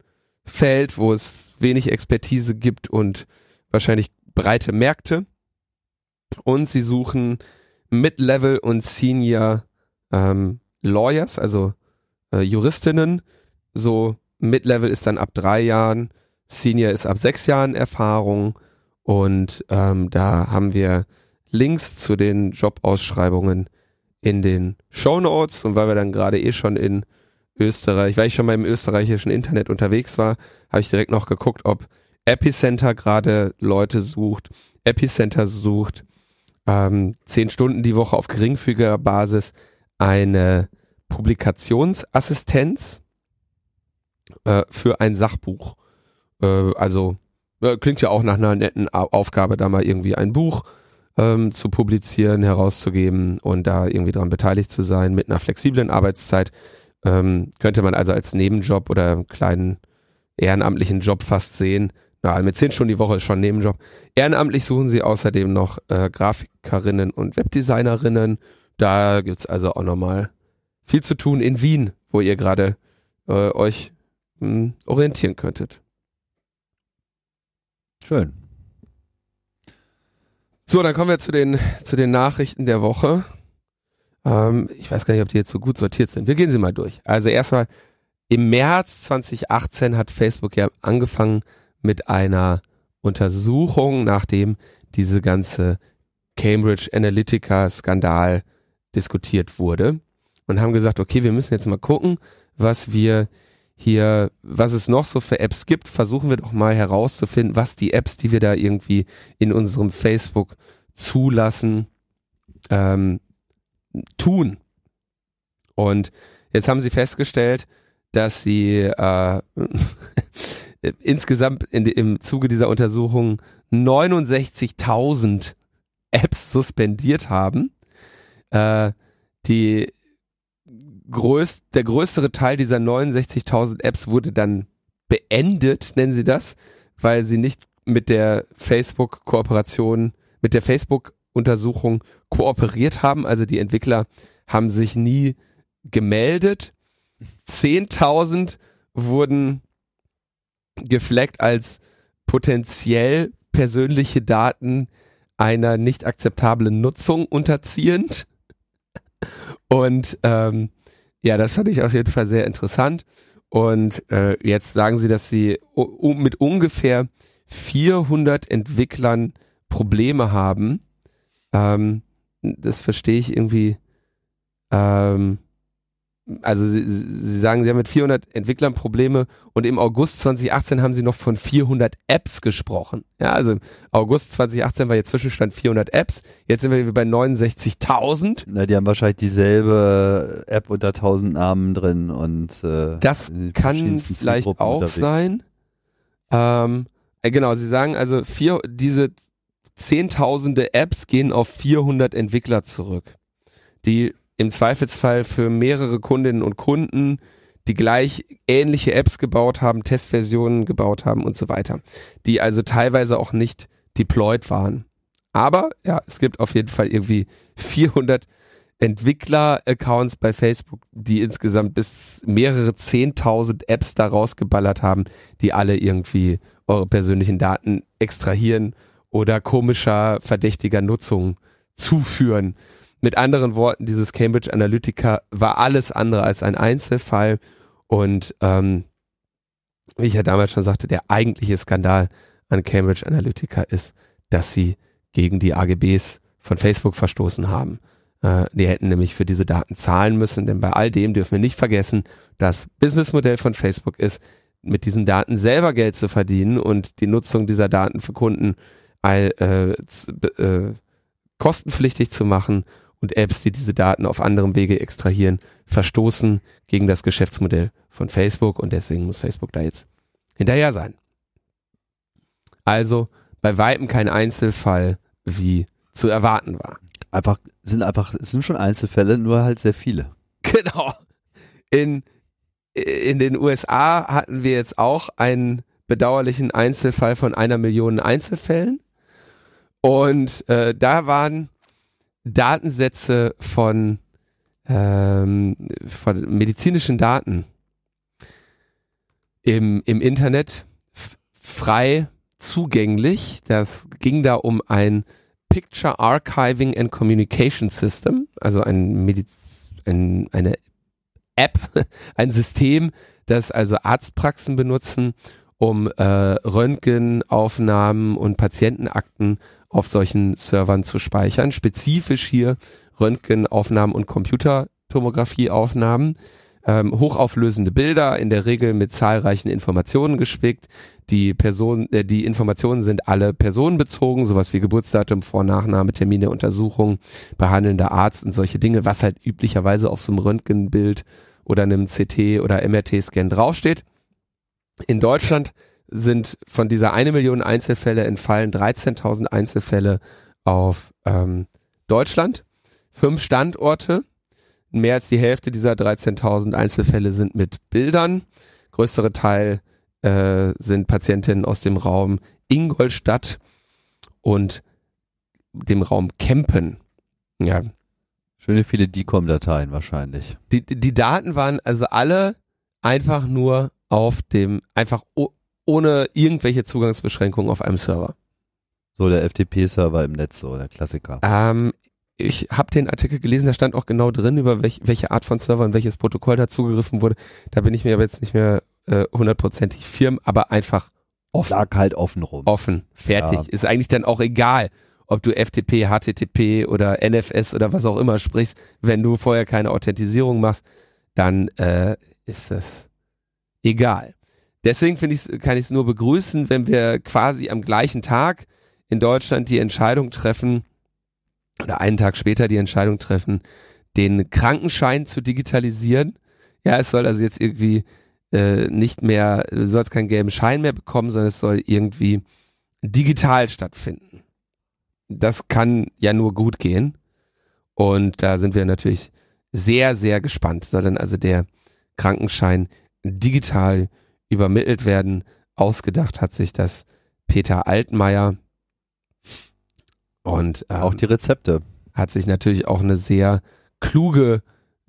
Feld, wo es wenig Expertise gibt und wahrscheinlich breite Märkte. Und sie suchen Mid-Level und Senior ähm, Lawyers, also äh, Juristinnen. So Mid-Level ist dann ab drei Jahren, Senior ist ab sechs Jahren Erfahrung und ähm, da haben wir Links zu den Jobausschreibungen in den Show Notes und weil wir dann gerade eh schon in Österreich, weil ich schon mal im österreichischen Internet unterwegs war, habe ich direkt noch geguckt, ob Epicenter gerade Leute sucht. Epicenter sucht ähm, zehn Stunden die Woche auf geringfügiger Basis eine Publikationsassistenz äh, für ein Sachbuch. Äh, also äh, klingt ja auch nach einer netten Aufgabe, da mal irgendwie ein Buch ähm, zu publizieren, herauszugeben und da irgendwie daran beteiligt zu sein mit einer flexiblen Arbeitszeit. Ähm, könnte man also als Nebenjob oder einen kleinen ehrenamtlichen Job fast sehen. Na, mit zehn Stunden die Woche ist schon Nebenjob. Ehrenamtlich suchen sie außerdem noch äh, Grafikerinnen und Webdesignerinnen. Da gibt's also auch nochmal viel zu tun in Wien, wo ihr gerade äh, euch mh, hm, orientieren könntet. Schön. So, dann kommen wir zu den, zu den Nachrichten der Woche. Ähm, ich weiß gar nicht, ob die jetzt so gut sortiert sind. Wir gehen sie mal durch. Also erstmal, im März 2018 hat Facebook ja angefangen mit einer Untersuchung, nachdem diese ganze Cambridge Analytica Skandal diskutiert wurde und haben gesagt, okay, wir müssen jetzt mal gucken, was wir hier, was es noch so für Apps gibt, versuchen wir doch mal herauszufinden, was die Apps, die wir da irgendwie in unserem Facebook zulassen, ähm, tun. Und jetzt haben sie festgestellt, dass sie äh, insgesamt in, im Zuge dieser Untersuchung 69.000 Apps suspendiert haben. Äh, die größt, der größere Teil dieser 69.000 Apps wurde dann beendet, nennen sie das, weil sie nicht mit der Facebook-Kooperation, mit der Facebook Untersuchung kooperiert haben. Also die Entwickler haben sich nie gemeldet. 10.000 wurden gefleckt als potenziell persönliche Daten einer nicht akzeptablen Nutzung unterziehend. Und ähm, ja, das fand ich auf jeden Fall sehr interessant. Und äh, jetzt sagen sie, dass sie mit ungefähr 400 Entwicklern Probleme haben. Ähm, das verstehe ich irgendwie. Ähm, also sie, sie sagen, sie haben mit 400 Entwicklern Probleme und im August 2018 haben sie noch von 400 Apps gesprochen. Ja, also August 2018 war jetzt Zwischenstand 400 Apps, jetzt sind wir bei 69.000. Na, die haben wahrscheinlich dieselbe App unter 1000 Namen drin und äh, das kann vielleicht auch unterwegs. sein. Ähm, äh, genau, sie sagen also vier, diese zehntausende Apps gehen auf 400 Entwickler zurück, die im Zweifelsfall für mehrere Kundinnen und Kunden die gleich ähnliche Apps gebaut haben, Testversionen gebaut haben und so weiter, die also teilweise auch nicht deployed waren. Aber ja, es gibt auf jeden Fall irgendwie 400 Entwickler-Accounts bei Facebook, die insgesamt bis mehrere 10.000 Apps da rausgeballert haben, die alle irgendwie eure persönlichen Daten extrahieren oder komischer, verdächtiger Nutzung zuführen. Mit anderen Worten, dieses Cambridge Analytica war alles andere als ein Einzelfall und ähm, wie ich ja damals schon sagte, der eigentliche Skandal an Cambridge Analytica ist, dass sie gegen die AGBs von Facebook verstoßen haben. Äh, die hätten nämlich für diese Daten zahlen müssen, denn bei all dem dürfen wir nicht vergessen, das Businessmodell von Facebook ist, mit diesen Daten selber Geld zu verdienen und die Nutzung dieser Daten für Kunden äh, äh, kostenpflichtig zu machen und Apps, die diese Daten auf anderem Wege extrahieren, verstoßen gegen das Geschäftsmodell von Facebook und deswegen muss Facebook da jetzt hinterher sein. Also bei weitem kein Einzelfall, wie zu erwarten war. Einfach, sind einfach, es sind schon Einzelfälle, nur halt sehr viele. Genau. In, in den USA hatten wir jetzt auch einen bedauerlichen Einzelfall von einer Million Einzelfällen. Und äh, da waren Datensätze von, ähm, von medizinischen Daten im, im Internet frei zugänglich. Das ging da um ein Picture Archiving and Communication System, also ein, ein eine App, ein System, das also Arztpraxen benutzen, um äh, Röntgenaufnahmen und Patientenakten auf solchen Servern zu speichern. Spezifisch hier Röntgenaufnahmen und Computertomografieaufnahmen. Ähm, hochauflösende Bilder, in der Regel mit zahlreichen Informationen gespickt. Die Person, äh, die Informationen sind alle personenbezogen, sowas wie Geburtsdatum, Vor-, Nachname, Termin der Untersuchung, behandelnder Arzt und solche Dinge, was halt üblicherweise auf so einem Röntgenbild oder einem CT oder MRT-Scan draufsteht. In Deutschland sind von dieser eine Million Einzelfälle entfallen 13.000 Einzelfälle auf ähm, Deutschland. Fünf Standorte. Mehr als die Hälfte dieser 13.000 Einzelfälle sind mit Bildern. Größere Teil äh, sind Patientinnen aus dem Raum Ingolstadt und dem Raum Kempen. Ja. Schöne viele DICOM-Dateien wahrscheinlich. Die, die Daten waren also alle einfach nur auf dem, einfach ohne irgendwelche Zugangsbeschränkungen auf einem Server. So der FTP-Server im Netz, so der Klassiker. Ähm, ich habe den Artikel gelesen, da stand auch genau drin, über welch, welche Art von Server und welches Protokoll da zugegriffen wurde. Da bin ich mir aber jetzt nicht mehr äh, hundertprozentig firm, aber einfach offen. Lag halt offen rum. Offen, fertig. Ja. Ist eigentlich dann auch egal, ob du FTP, HTTP oder NFS oder was auch immer sprichst. Wenn du vorher keine Authentisierung machst, dann äh, ist das egal. Deswegen finde ich, kann ich es nur begrüßen, wenn wir quasi am gleichen Tag in Deutschland die Entscheidung treffen oder einen Tag später die Entscheidung treffen, den Krankenschein zu digitalisieren. Ja, es soll also jetzt irgendwie äh, nicht mehr, du sollst keinen gelben Schein mehr bekommen, sondern es soll irgendwie digital stattfinden. Das kann ja nur gut gehen. Und da sind wir natürlich sehr, sehr gespannt. Soll dann also der Krankenschein digital übermittelt werden. Ausgedacht hat sich das Peter Altmaier. Und ähm, Auch die Rezepte. hat sich natürlich auch eine sehr kluge,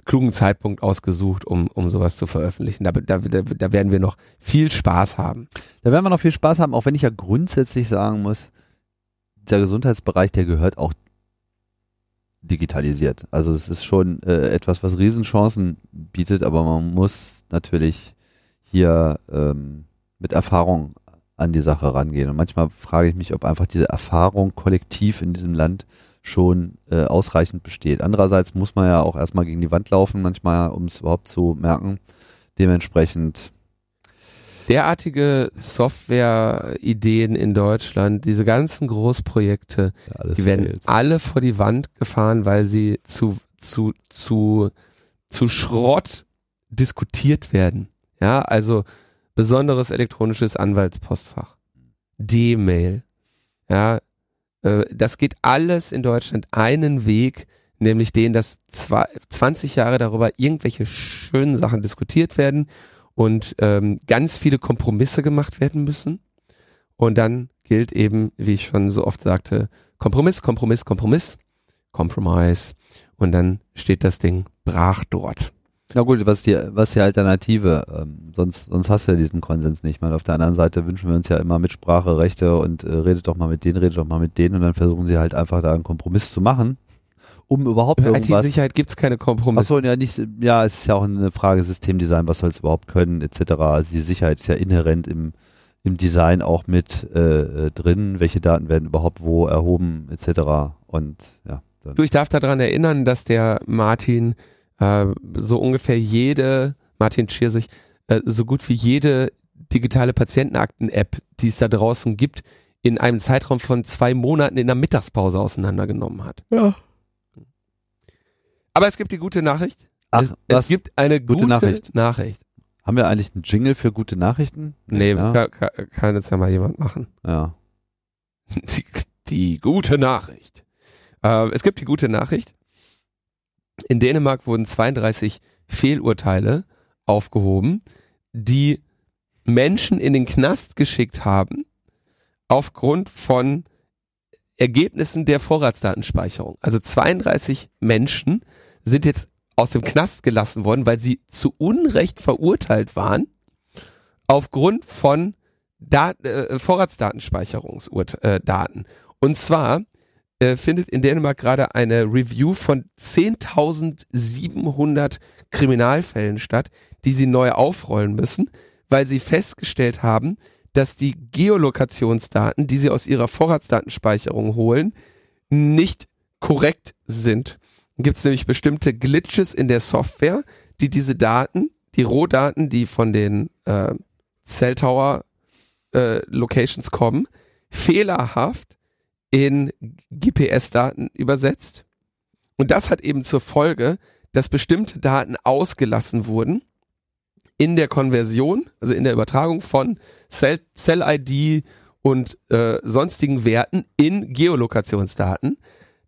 klugen Zeitpunkt ausgesucht, um, um sowas zu veröffentlichen. Da, da, da, werden wir noch viel Spaß haben. Da werden wir noch viel Spaß haben, auch wenn ich ja grundsätzlich sagen muss, der Gesundheitsbereich, der gehört auch digitalisiert. Also es ist schon äh, etwas, was Riesenchancen bietet, aber man muss natürlich hier ähm, mit Erfahrung an die Sache rangehen. Und manchmal frage ich mich, ob einfach diese Erfahrung kollektiv in diesem Land schon äh, ausreichend besteht. Andererseits muss man ja auch erstmal gegen die Wand laufen, manchmal, um es überhaupt zu merken. Dementsprechend Derartige Software-Ideen in Deutschland, diese ganzen Großprojekte, ja, die werden fehlt. alle vor die Wand gefahren, weil sie zu, zu, zu, zu Schrott diskutiert werden. Ja, also besonderes elektronisches Anwaltspostfach, D-Mail, ja, äh, das geht alles in Deutschland einen Weg, nämlich den, dass zwei, 20 Jahre darüber irgendwelche schönen Sachen diskutiert werden und ähm, ganz viele Kompromisse gemacht werden müssen. Und dann gilt eben, wie ich schon so oft sagte, Kompromiss, Kompromiss, Kompromiss, Compromise. Und dann steht das Ding brach dort. Na gut, was die, was die Alternative? Ähm, sonst, sonst hast du ja diesen Konsens nicht. Mal auf der anderen Seite wünschen wir uns ja immer Mitspracherechte und äh, redet doch mal mit denen, redet doch mal mit denen und dann versuchen sie halt einfach da einen Kompromiss zu machen, um überhaupt Für irgendwas. IT-Sicherheit gibt's keine Kompromisse. Achso, ja nicht, ja, es ist ja auch eine Frage Systemdesign, was soll es überhaupt können, etc. Also die Sicherheit ist ja inhärent im, im Design auch mit äh, äh, drin, welche Daten werden überhaupt wo erhoben, etc. Und ja. Dann. Du, ich darf daran erinnern, dass der Martin äh, so ungefähr jede, Martin Schirsich, äh, so gut wie jede digitale Patientenakten-App, die es da draußen gibt, in einem Zeitraum von zwei Monaten in der Mittagspause auseinandergenommen hat. Ja. Aber es gibt die gute Nachricht. Ach, es, was? es gibt eine gute, Gute Nachricht. Nachricht. Haben wir eigentlich einen Jingle für gute Nachrichten? Nee, ja. kann, kann, kann jetzt ja mal jemand machen. ja. Die, die gute Nachricht. Äh, es gibt die gute Nachricht. In Dänemark wurden 32 Fehlurteile aufgehoben, die Menschen in den Knast geschickt haben aufgrund von Ergebnissen der Vorratsdatenspeicherung. Also 32 Menschen sind jetzt aus dem Knast gelassen worden, weil sie zu Unrecht verurteilt waren aufgrund von Dat äh, Vorratsdatenspeicherungsdaten. Und zwar äh, findet in Dänemark gerade eine Review von 10.700 Kriminalfällen statt, die sie neu aufrollen müssen, weil sie festgestellt haben, dass die Geolokationsdaten, die sie aus ihrer Vorratsdatenspeicherung holen, nicht korrekt sind. Gibt es nämlich bestimmte Glitches in der Software, die diese Daten, die Rohdaten, die von den äh, Cell Tower äh, Locations kommen, fehlerhaft in GPS-Daten übersetzt. Und das hat eben zur Folge, dass bestimmte Daten ausgelassen wurden in der Konversion, also in der Übertragung von Cell- Cell-ID und äh, sonstigen Werten in Geolokationsdaten.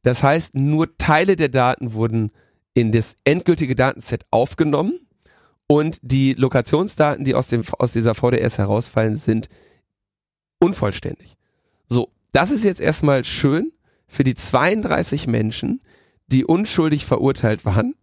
Das heißt, nur Teile der Daten wurden in das endgültige Datenset aufgenommen und die Lokationsdaten, die aus, dem, aus dieser VDS herausfallen, sind unvollständig. Das ist jetzt erstmal schön für die 32 Menschen, die unschuldig verurteilt waren.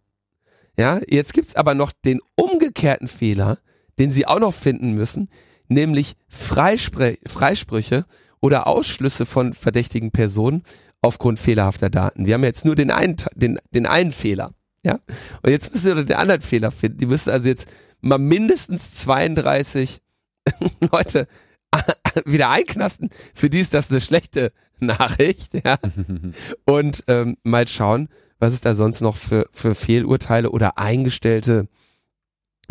Ja, jetzt gibt's aber noch den umgekehrten Fehler, den sie auch noch finden müssen, nämlich Freispr Freisprüche oder Ausschlüsse von verdächtigen Personen aufgrund fehlerhafter Daten. Wir haben jetzt nur den einen, den, den einen Fehler. Ja, und jetzt müssen wir den anderen Fehler finden. Die müssen also jetzt mal mindestens 32 Leute wieder einknasten. Für die ist das eine schlechte Nachricht, ja. Und ähm, mal schauen, was es da sonst noch für, für Fehlurteile oder eingestellte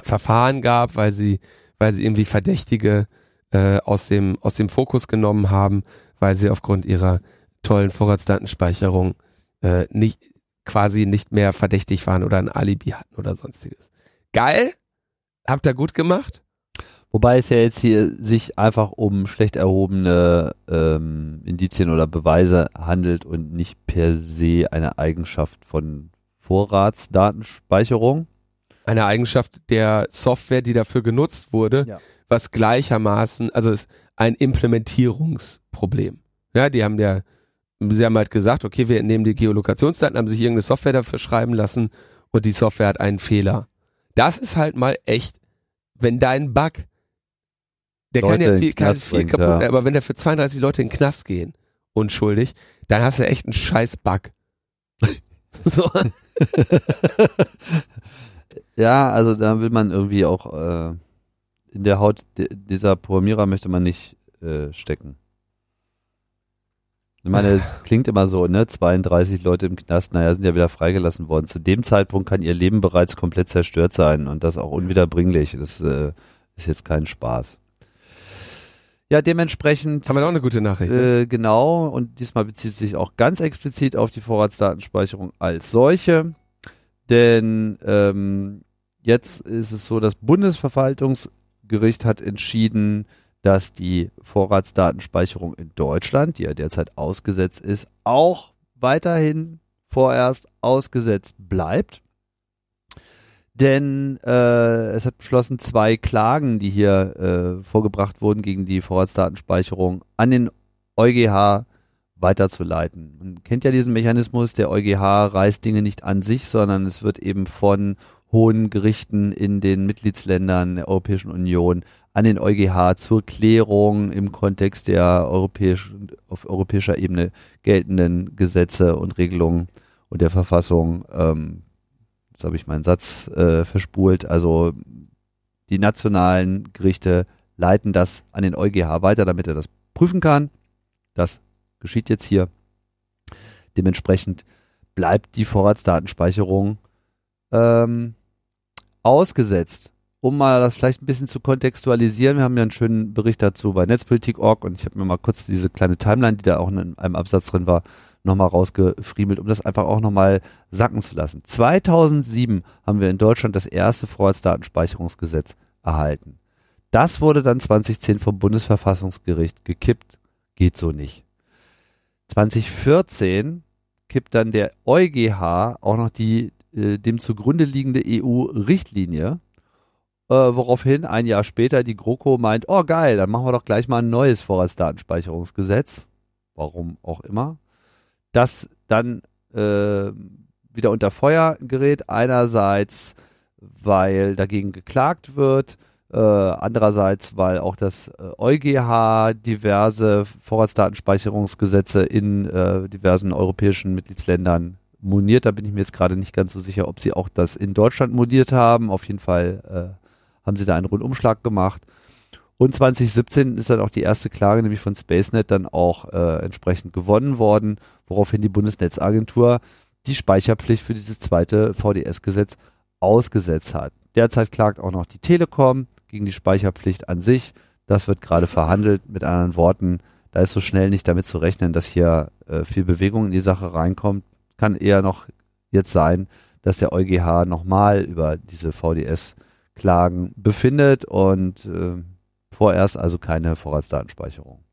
Verfahren gab, weil sie, weil sie irgendwie Verdächtige äh, aus dem aus dem Fokus genommen haben, weil sie aufgrund ihrer tollen Vorratsdatenspeicherung äh, nicht quasi nicht mehr verdächtig waren oder ein Alibi hatten oder sonstiges. Geil, habt ihr gut gemacht. Wobei es ja jetzt hier sich einfach um schlecht erhobene ähm, Indizien oder Beweise handelt und nicht per se eine Eigenschaft von Vorratsdatenspeicherung. Eine Eigenschaft der Software, die dafür genutzt wurde, Ja. was gleichermaßen, also ist ein Implementierungsproblem. Ja, die haben der sie haben halt gesagt, okay, wir entnehmen die Geolokationsdaten, haben sich irgendeine Software dafür schreiben lassen und die Software hat einen Fehler. Das ist halt mal echt, wenn dein Bug, der Leute kann ja viel, kann viel bringt, kaputt, ja. aber wenn der für 32 Leute in den Knast gehen, unschuldig, dann hast du echt einen scheiß Bug. so. Ja, also da will man irgendwie auch äh, in der Haut dieser Programmierer möchte man nicht äh, stecken. Ich meine, klingt immer so, ne? 32 Leute im Knast, naja, sind ja wieder freigelassen worden. Zu dem Zeitpunkt kann ihr Leben bereits komplett zerstört sein und das auch unwiederbringlich. Das äh, ist jetzt kein Spaß. Ja, dementsprechend Haben wir noch eine gute Nachricht. ne? äh, genau, und diesmal bezieht sich auch ganz explizit auf die Vorratsdatenspeicherung als solche. Denn ähm, jetzt ist es so, das Bundesverwaltungsgericht hat entschieden, dass die Vorratsdatenspeicherung in Deutschland, die ja derzeit ausgesetzt ist, auch weiterhin vorerst ausgesetzt bleibt. Denn äh, es hat beschlossen, zwei Klagen, die hier äh, vorgebracht wurden gegen die Vorratsdatenspeicherung, an den EuGH weiterzuleiten. Man kennt ja diesen Mechanismus, der EuGH reißt Dinge nicht an sich, sondern es wird eben von hohen Gerichten in den Mitgliedsländern der Europäischen Union an den EuGH zur Klärung im Kontext der europäischen, auf europäischer Ebene geltenden Gesetze und Regelungen und der Verfassung ähm, jetzt habe ich meinen Satz äh, verspult, also die nationalen Gerichte leiten das an den EuGH weiter, damit er das prüfen kann. Das geschieht jetzt hier. Dementsprechend bleibt die Vorratsdatenspeicherung ähm, ausgesetzt. Um mal das vielleicht ein bisschen zu kontextualisieren, wir haben ja einen schönen Bericht dazu bei Netzpolitik.org und ich habe mir mal kurz diese kleine Timeline, die da auch in einem Absatz drin war, nochmal rausgefriemelt, um das einfach auch nochmal sacken zu lassen. 2007 haben wir in Deutschland das erste Vorratsdatenspeicherungsgesetz erhalten. Das wurde dann 2010 vom Bundesverfassungsgericht gekippt. Geht so nicht. 2014 kippt dann der EuGH auch noch die äh, dem zugrunde liegende EU-Richtlinie, äh, woraufhin ein Jahr später die GroKo meint, oh geil, dann machen wir doch gleich mal ein neues Vorratsdatenspeicherungsgesetz. Warum auch immer. Das dann äh, wieder unter Feuer gerät. Einerseits, weil dagegen geklagt wird, äh, andererseits, weil auch das äh, EuGH diverse Vorratsdatenspeicherungsgesetze in äh, diversen europäischen Mitgliedsländern moniert. Da bin ich mir jetzt gerade nicht ganz so sicher, ob sie auch das in Deutschland moniert haben. Auf jeden Fall äh, haben sie da einen Rundumschlag gemacht. Und 2017 ist dann auch die erste Klage, nämlich von SpaceNet, dann auch äh, entsprechend gewonnen worden, woraufhin die Bundesnetzagentur die Speicherpflicht für dieses zweite VDS-Gesetz ausgesetzt hat. Derzeit klagt auch noch die Telekom gegen die Speicherpflicht an sich. Das wird gerade verhandelt. Mit anderen Worten, da ist so schnell nicht damit zu rechnen, dass hier äh, viel Bewegung in die Sache reinkommt. Kann eher noch jetzt sein, dass der EuGH nochmal über diese VDS-Klagen befindet und äh, vorerst also keine Vorratsdatenspeicherung.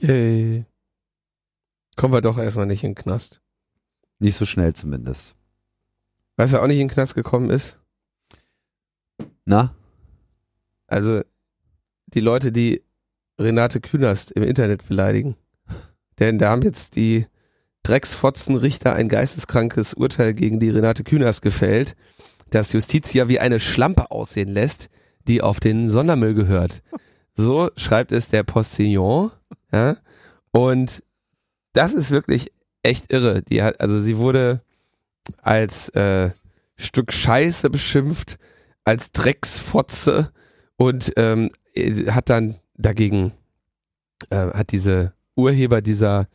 Yay. Kommen wir doch erstmal nicht in den Knast. Nicht so schnell zumindest. Weißt du, wer auch nicht in den Knast gekommen ist? Na? Also die Leute, die Renate Künast im Internet beleidigen. Denn da haben jetzt die Drecksfotzenrichter ein geisteskrankes Urteil gegen die Renate Künast gefällt, das Justitia wie eine Schlampe aussehen lässt, die auf den Sondermüll gehört. So schreibt es der Postillon. Ja? Und das ist wirklich echt irre. Die hat, also sie wurde als äh, Stück Scheiße beschimpft, als Drecksfotze und ähm, hat dann dagegen, äh, hat diese Urheber dieser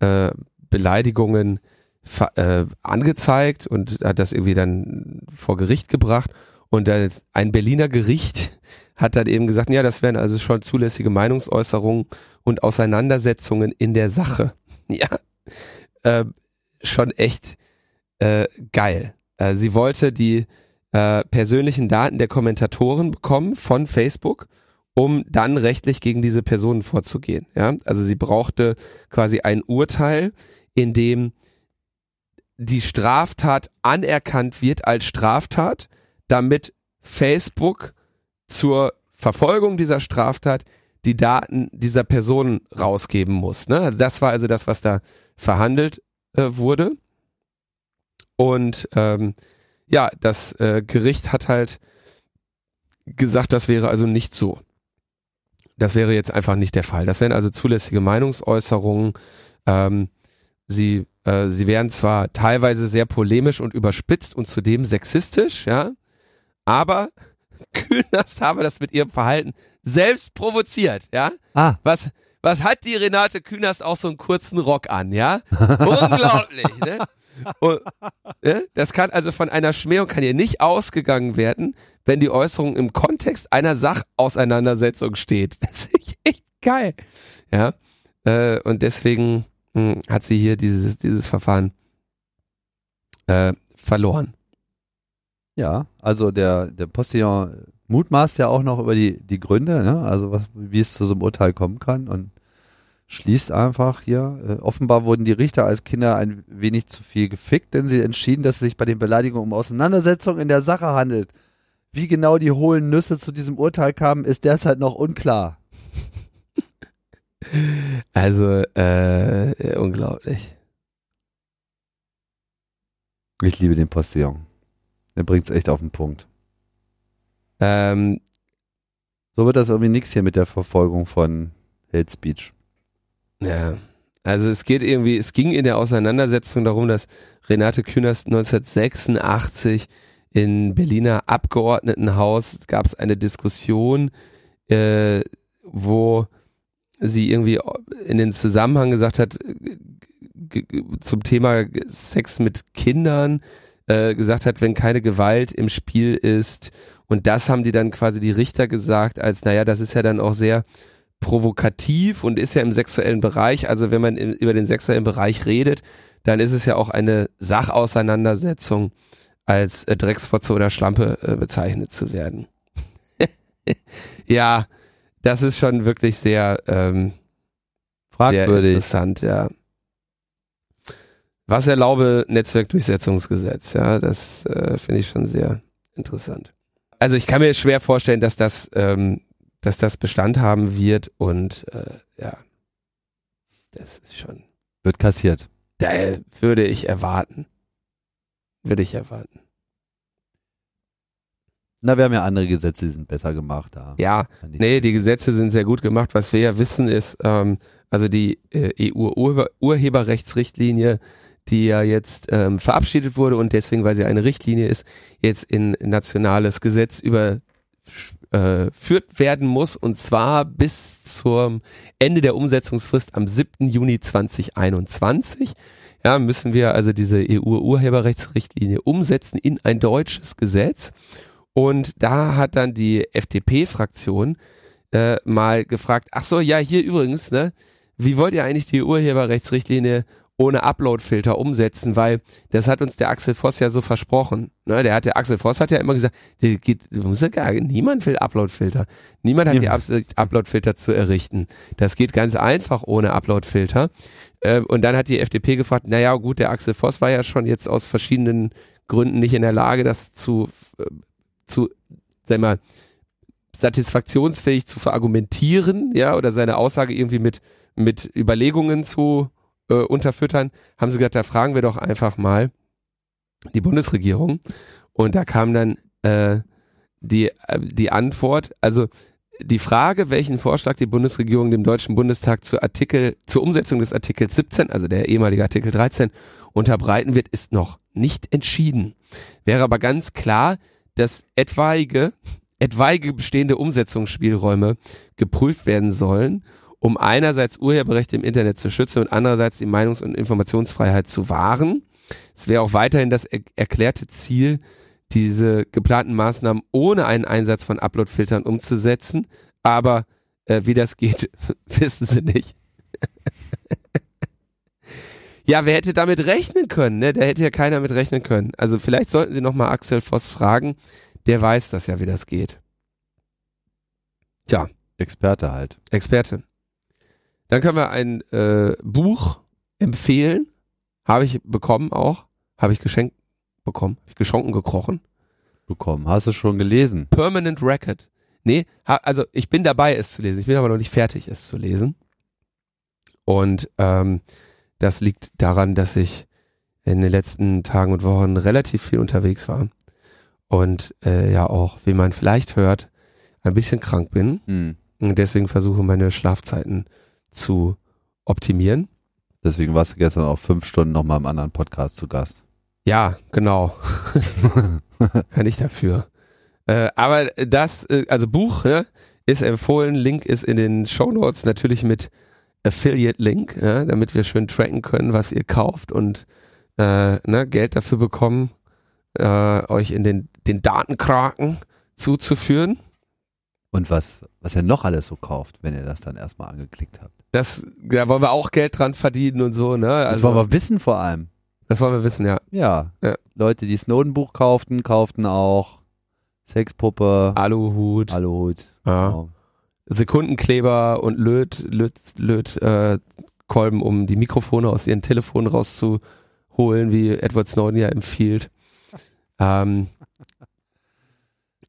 äh, Beleidigungen äh, angezeigt und hat das irgendwie dann vor Gericht gebracht und ein Berliner Gericht hat dann eben gesagt, ja, das wären also schon zulässige Meinungsäußerungen und Auseinandersetzungen in der Sache. Ja, äh, schon echt äh, geil. Äh, sie wollte die äh, persönlichen Daten der Kommentatoren bekommen von Facebook, um dann rechtlich gegen diese Personen vorzugehen. Ja, also sie brauchte quasi ein Urteil, in dem die Straftat anerkannt wird als Straftat, damit Facebook zur Verfolgung dieser Straftat die Daten dieser Person rausgeben muss. Ne? Also das war also das, was da verhandelt äh, wurde. Und ähm, ja, das äh, Gericht hat halt gesagt, das wäre also nicht so. Das wäre jetzt einfach nicht der Fall. Das wären also zulässige Meinungsäußerungen. Ähm, sie, äh, sie wären zwar teilweise sehr polemisch und überspitzt und zudem sexistisch, ja, aber Künast habe das mit ihrem Verhalten selbst provoziert, ja. Ah. Was, was hat die Renate Künast auch so einen kurzen Rock an, ja? Unglaublich, ne? Und, ne? Das kann also von einer Schmähung kann hier nicht ausgegangen werden, wenn die Äußerung im Kontext einer Sachauseinandersetzung steht. Das ist echt geil. Ja. Äh, und deswegen mh, hat sie hier dieses, dieses Verfahren äh, verloren. Ja, also der, der Postillon mutmaßt ja auch noch über die, die Gründe, ne? also was, wie es zu so einem Urteil kommen kann und schließt einfach hier. Äh, offenbar wurden die Richter als Kinder ein wenig zu viel gefickt, denn sie entschieden, dass es sich bei den Beleidigungen um Auseinandersetzungen in der Sache handelt. Wie genau die hohlen Nüsse zu diesem Urteil kamen, ist derzeit noch unklar. Also, äh, unglaublich. Ich liebe den Postillon. Der bringt's echt auf den Punkt. Ähm, So wird das irgendwie nix hier mit der Verfolgung von Hate Speech. Ja, also es geht irgendwie, es ging in der Auseinandersetzung darum, dass Renate Künast 1986 in Berliner Abgeordnetenhaus gab es eine Diskussion, äh, wo sie irgendwie in den Zusammenhang gesagt hat g- zum Thema Sex mit Kindern äh, gesagt hat, wenn keine Gewalt im Spiel ist und das haben die dann quasi die Richter gesagt, als naja, das ist ja dann auch sehr provokativ und ist ja im sexuellen Bereich. Also wenn man im, über den sexuellen Bereich redet, dann ist es ja auch eine Sachauseinandersetzung, als äh, Drecksfotze oder Schlampe äh, bezeichnet zu werden. ja, das ist schon wirklich sehr, ähm, sehr Fragwürdig. interessant, ja. Was erlaube Netzwerkdurchsetzungsgesetz, ja, das äh, finde ich schon sehr interessant. Also ich kann mir schwer vorstellen, dass das, ähm, dass das Bestand haben wird und äh, ja, das ist schon, Wird kassiert. da würde ich erwarten. Würde ich erwarten. Na, wir haben ja andere Gesetze, die sind besser gemacht da. Ja, nee, die Gesetze sind sehr gut gemacht. Was wir ja wissen ist, ähm, also die äh, EU-Urheberrechtsrichtlinie, die ja jetzt ähm, verabschiedet wurde und deswegen, weil sie eine Richtlinie ist, jetzt in nationales Gesetz überführt äh, werden muss und zwar bis zum Ende der Umsetzungsfrist am 7. Juni 2021. Ja, müssen wir also diese EU-Urheberrechtsrichtlinie umsetzen in ein deutsches Gesetz. Und da hat dann die FDP-Fraktion äh, mal gefragt, ach so, ja, hier übrigens, ne, wie wollt ihr eigentlich die Urheberrechtsrichtlinie ohne Upload-Filter umsetzen, weil das hat uns der Axel Voss ja so versprochen. Ne, der hat, der Axel Voss hat ja immer gesagt, der geht, muss ja gar, niemand will Upload-Filter. Niemand hat die Absicht, Upload-Filter zu errichten. Das geht ganz einfach ohne Upload-Filter. Äh, und dann hat die FDP gefragt, naja, gut, der Axel Voss war ja schon jetzt aus verschiedenen Gründen nicht in der Lage, das zu, äh, zu, sag mal, satisfaktionsfähig zu verargumentieren, ja, oder seine Aussage irgendwie mit, mit Überlegungen zu äh, unterfüttern, haben sie gesagt, da fragen wir doch einfach mal die Bundesregierung. Und da kam dann äh, die, äh, die Antwort, also die Frage, welchen Vorschlag die Bundesregierung dem Deutschen Bundestag zur Artikel, zur Umsetzung des Artikels 17, also der ehemalige Artikel 13, unterbreiten wird, ist noch nicht entschieden. Wäre aber ganz klar, dass etwaige, etwaige bestehende Umsetzungsspielräume geprüft werden sollen, um einerseits Urheberrechte im Internet zu schützen und andererseits die Meinungs- und Informationsfreiheit zu wahren. Es wäre auch weiterhin das er erklärte Ziel, diese geplanten Maßnahmen ohne einen Einsatz von Upload-Filtern umzusetzen. Aber äh, wie das geht, wissen sie nicht. ja, wer hätte damit rechnen können? Ne? Da hätte ja keiner mit rechnen können. Also vielleicht sollten sie nochmal Axel Voss fragen. Der weiß das ja, wie das geht. Tja, Experte halt. Experte. Dann können wir ein äh, Buch empfehlen. Habe ich bekommen auch. Habe ich geschenkt bekommen. Habe ich geschonken gekrochen. Bekommen. Hast du schon gelesen? Permanent Record. Nee, ha, also ich bin dabei, es zu lesen. Ich bin aber noch nicht fertig, es zu lesen. Und ähm, das liegt daran, dass ich in den letzten Tagen und Wochen relativ viel unterwegs war und äh, ja auch, wie man vielleicht hört, ein bisschen krank bin Hm. und deswegen versuche meine Schlafzeiten zu optimieren. Deswegen warst du gestern auch fünf Stunden nochmal im anderen Podcast zu Gast. Ja, genau. Kann ich dafür. Äh, aber das, äh, also Buch ne, ist empfohlen, Link ist in den Show Notes natürlich mit Affiliate-Link, ja, damit wir schön tracken können, was ihr kauft und äh, ne, Geld dafür bekommen, äh, euch in den, den Datenkraken zuzuführen. Und was, was ihr noch alles so kauft, wenn ihr das dann erstmal angeklickt habt. Das, da wollen wir auch Geld dran verdienen und so, ne? Das Also, wollen wir wissen vor allem. das wollen wir wissen, ja. Ja. Ja. Leute, die Snowden-Buch kauften, kauften auch Sexpuppe, Aluhut, Aluhut. ja. Genau. Sekundenkleber und Löt, Löt, Löt äh, Kolben, um die Mikrofone aus ihren Telefonen rauszuholen, wie Edward Snowden ja empfiehlt. Ähm,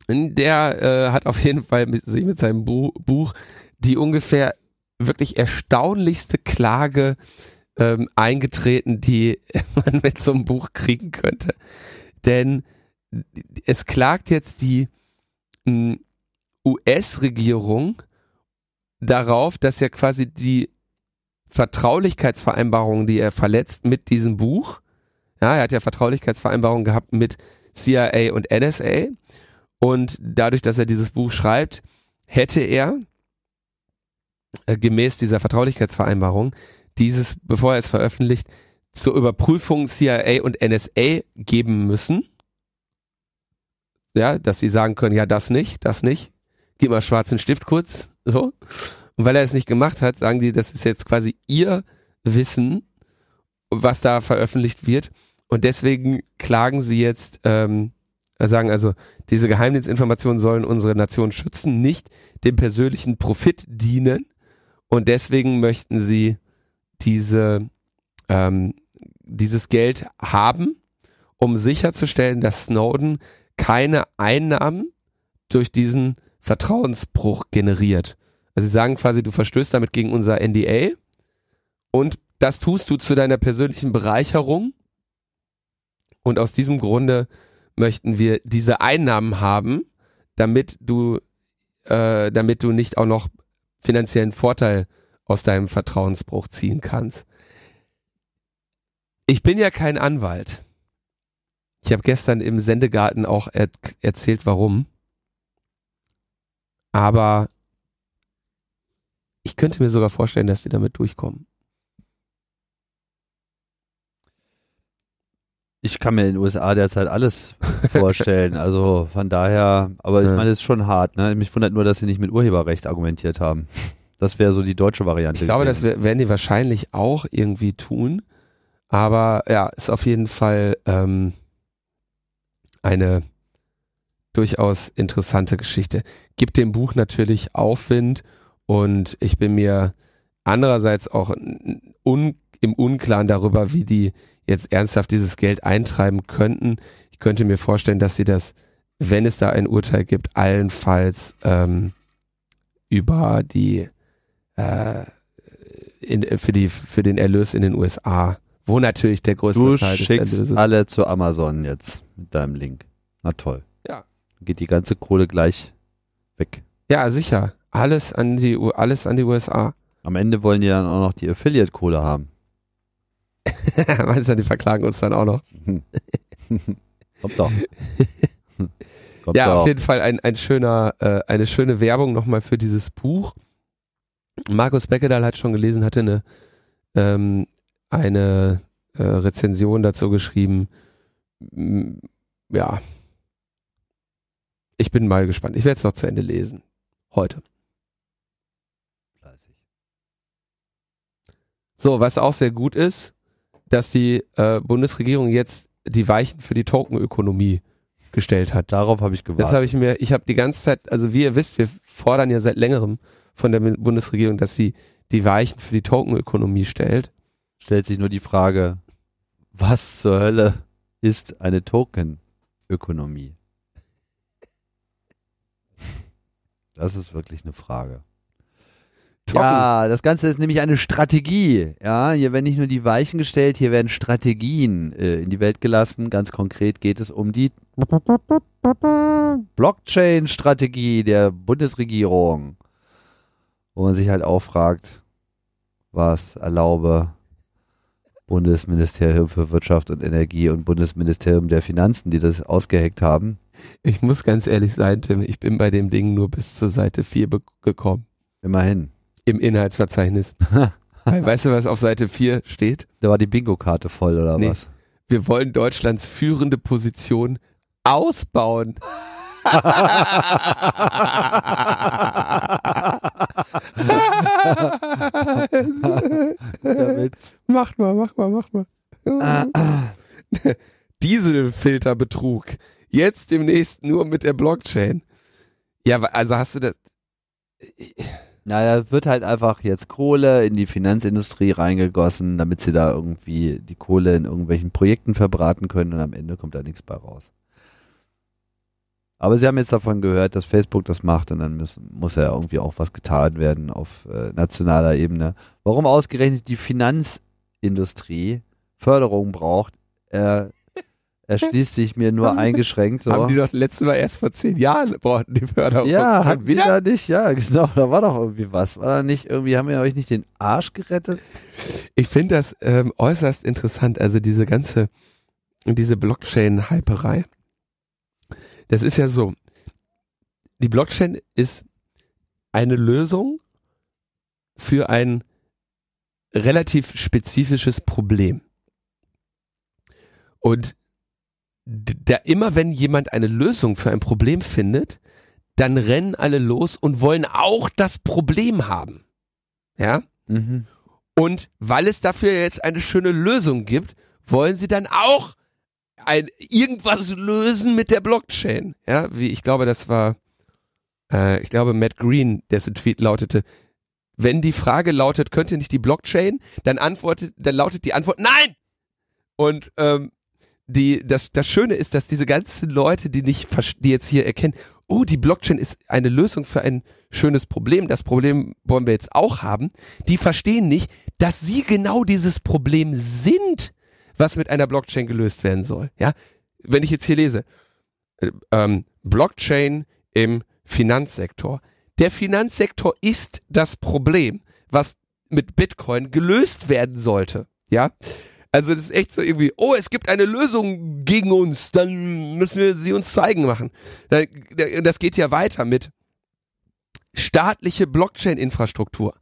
der äh, hat auf jeden Fall mit, sich mit seinem Bu Buch die ungefähr wirklich erstaunlichste Klage ähm, eingetreten, die man mit so einem Buch kriegen könnte. Denn es klagt jetzt die mh, US-Regierung darauf, dass er quasi die Vertraulichkeitsvereinbarungen, die er verletzt mit diesem Buch, ja, er hat ja Vertraulichkeitsvereinbarungen gehabt mit CIA und NSA und dadurch, dass er dieses Buch schreibt, hätte er äh, gemäß dieser Vertraulichkeitsvereinbarung dieses, bevor er es veröffentlicht, zur Überprüfung CIA und NSA geben müssen. Ja, dass sie sagen können, ja, das nicht, das nicht. Gib mal schwarzen Stift kurz, so. Und weil er es nicht gemacht hat, sagen die, das ist jetzt quasi ihr Wissen, was da veröffentlicht wird. Und deswegen klagen sie jetzt, ähm, sagen also, diese Geheimdienstinformationen sollen unsere Nation schützen, nicht dem persönlichen Profit dienen. Und deswegen möchten sie diese, ähm, dieses Geld haben, um sicherzustellen, dass Snowden keine Einnahmen durch diesen Vertrauensbruch generiert. Also sie sagen quasi, du verstößt damit gegen unser NDA und das tust du zu deiner persönlichen Bereicherung. Und aus diesem Grunde möchten wir diese Einnahmen haben, damit du, äh, damit du nicht auch noch finanziellen Vorteil aus deinem Vertrauensbruch ziehen kannst. Ich bin ja kein Anwalt. Ich habe gestern im Sendegarten auch er erzählt, warum. Aber ich könnte mir sogar vorstellen, dass die damit durchkommen. Ich kann mir in den USA derzeit alles vorstellen. Also von daher, aber ich meine, es ist schon hart. Ne? Mich wundert nur, dass sie nicht mit Urheberrecht argumentiert haben. Das wäre so die deutsche Variante. Ich glaube, das gewesen. wer- werden die wahrscheinlich auch irgendwie tun. Aber ja, ist auf jeden Fall ähm, eine durchaus interessante Geschichte. Gibt dem Buch natürlich Aufwind und ich bin mir andererseits auch un, im Unklaren darüber, wie die jetzt ernsthaft dieses Geld eintreiben könnten. Ich könnte mir vorstellen, dass sie das, wenn es da ein Urteil gibt, allenfalls ähm, über die äh, in, für die für den Erlös in den USA, wo natürlich der größte Du Teil des schickst Erlöses alle zu Amazon jetzt mit deinem Link. Na toll. Ja. Geht die ganze Kohle gleich weg. Ja, sicher. Alles an die alles an die USA. Am Ende wollen die dann auch noch die Affiliate-Kohle haben. Meinst du, die verklagen uns dann auch noch? Kommt doch. Kommt ja, doch. auf jeden Fall ein, ein schöner, äh, eine schöne Werbung nochmal für dieses Buch. Markus Beckedahl hat schon gelesen, hatte eine, ähm, eine äh, Rezension dazu geschrieben. Mm, Ja. Ich bin mal gespannt. Ich werde es noch zu Ende lesen. Heute. So, was auch sehr gut ist, dass die äh, Bundesregierung jetzt die Weichen für die Tokenökonomie gestellt hat. Darauf habe ich Das gewartet. habe ich mir, ich habe die ganze Zeit, also wie ihr wisst, wir fordern ja seit längerem von der Bundesregierung, dass sie die Weichen für die Tokenökonomie stellt. Stellt sich nur die Frage, was zur Hölle ist eine Tokenökonomie? Das ist wirklich eine Frage. Trocken. Ja, das Ganze ist nämlich eine Strategie. Ja, hier werden nicht nur die Weichen gestellt, hier werden Strategien äh, in die Welt gelassen. Ganz konkret geht es um die Blockchain-Strategie der Bundesregierung. Wo man sich halt auch fragt, was erlaube Bundesministerium für Wirtschaft und Energie und Bundesministerium der Finanzen, die das ausgeheckt haben. Ich muss ganz ehrlich sein, Tim, ich bin bei dem Ding nur bis zur Seite 4 gekommen. Immerhin. Im Inhaltsverzeichnis. Weißt du, was auf Seite 4 steht? Da war die Bingo-Karte voll, oder Nee. was? Wir wollen Deutschlands führende Position ausbauen. Der Witz. Mach mal, mach mal, mach mal. Dieselfilterbetrug. Jetzt demnächst nur mit der Blockchain. Ja, also hast du das. Na, da wird halt einfach jetzt Kohle in die Finanzindustrie reingegossen, damit sie da irgendwie die Kohle in irgendwelchen Projekten verbraten können und am Ende kommt da nichts bei raus. Aber sie haben jetzt davon gehört, dass Facebook das macht und dann müssen, muss ja irgendwie auch was getan werden auf äh, nationaler Ebene. Warum ausgerechnet die Finanzindustrie Förderung braucht, äh, erschließt sich mir nur eingeschränkt. So. Haben die doch letztes Mal erst vor zehn Jahren brauchten die Förderung. Ja, hat wieder nicht, ja, genau, da war doch irgendwie was. War da nicht, irgendwie haben wir euch nicht den Arsch gerettet? Ich finde das ähm, äußerst interessant. Also diese ganze, diese Blockchain-Hyperei. Das ist ja so. Die Blockchain ist eine Lösung für ein relativ spezifisches Problem. Und da immer wenn jemand eine Lösung für ein Problem findet, dann rennen alle los und wollen auch das Problem haben. Ja? Mhm. Und weil es dafür jetzt eine schöne Lösung gibt, wollen sie dann auch ein irgendwas lösen mit der Blockchain. Ja, wie ich glaube, das war, äh, ich glaube, Matt Green, dessen Tweet lautete, wenn die Frage lautet, könnte nicht die Blockchain, dann antwortet, dann lautet die Antwort Nein! Und ähm, die, das, das Schöne ist, dass diese ganzen Leute, die nicht, die jetzt hier erkennen, oh, die Blockchain ist eine Lösung für ein schönes Problem, das Problem wollen wir jetzt auch haben, die verstehen nicht, dass sie genau dieses Problem sind, was mit einer Blockchain gelöst werden soll. Ja, wenn ich jetzt hier lese, äh, ähm, Blockchain im Finanzsektor. Der Finanzsektor ist das Problem, was mit Bitcoin gelöst werden sollte. Ja, also das ist echt so irgendwie, oh, es gibt eine Lösung gegen uns, dann müssen wir sie uns zu eigen machen. Da- da- Das geht ja weiter mit staatliche Blockchain-Infrastruktur.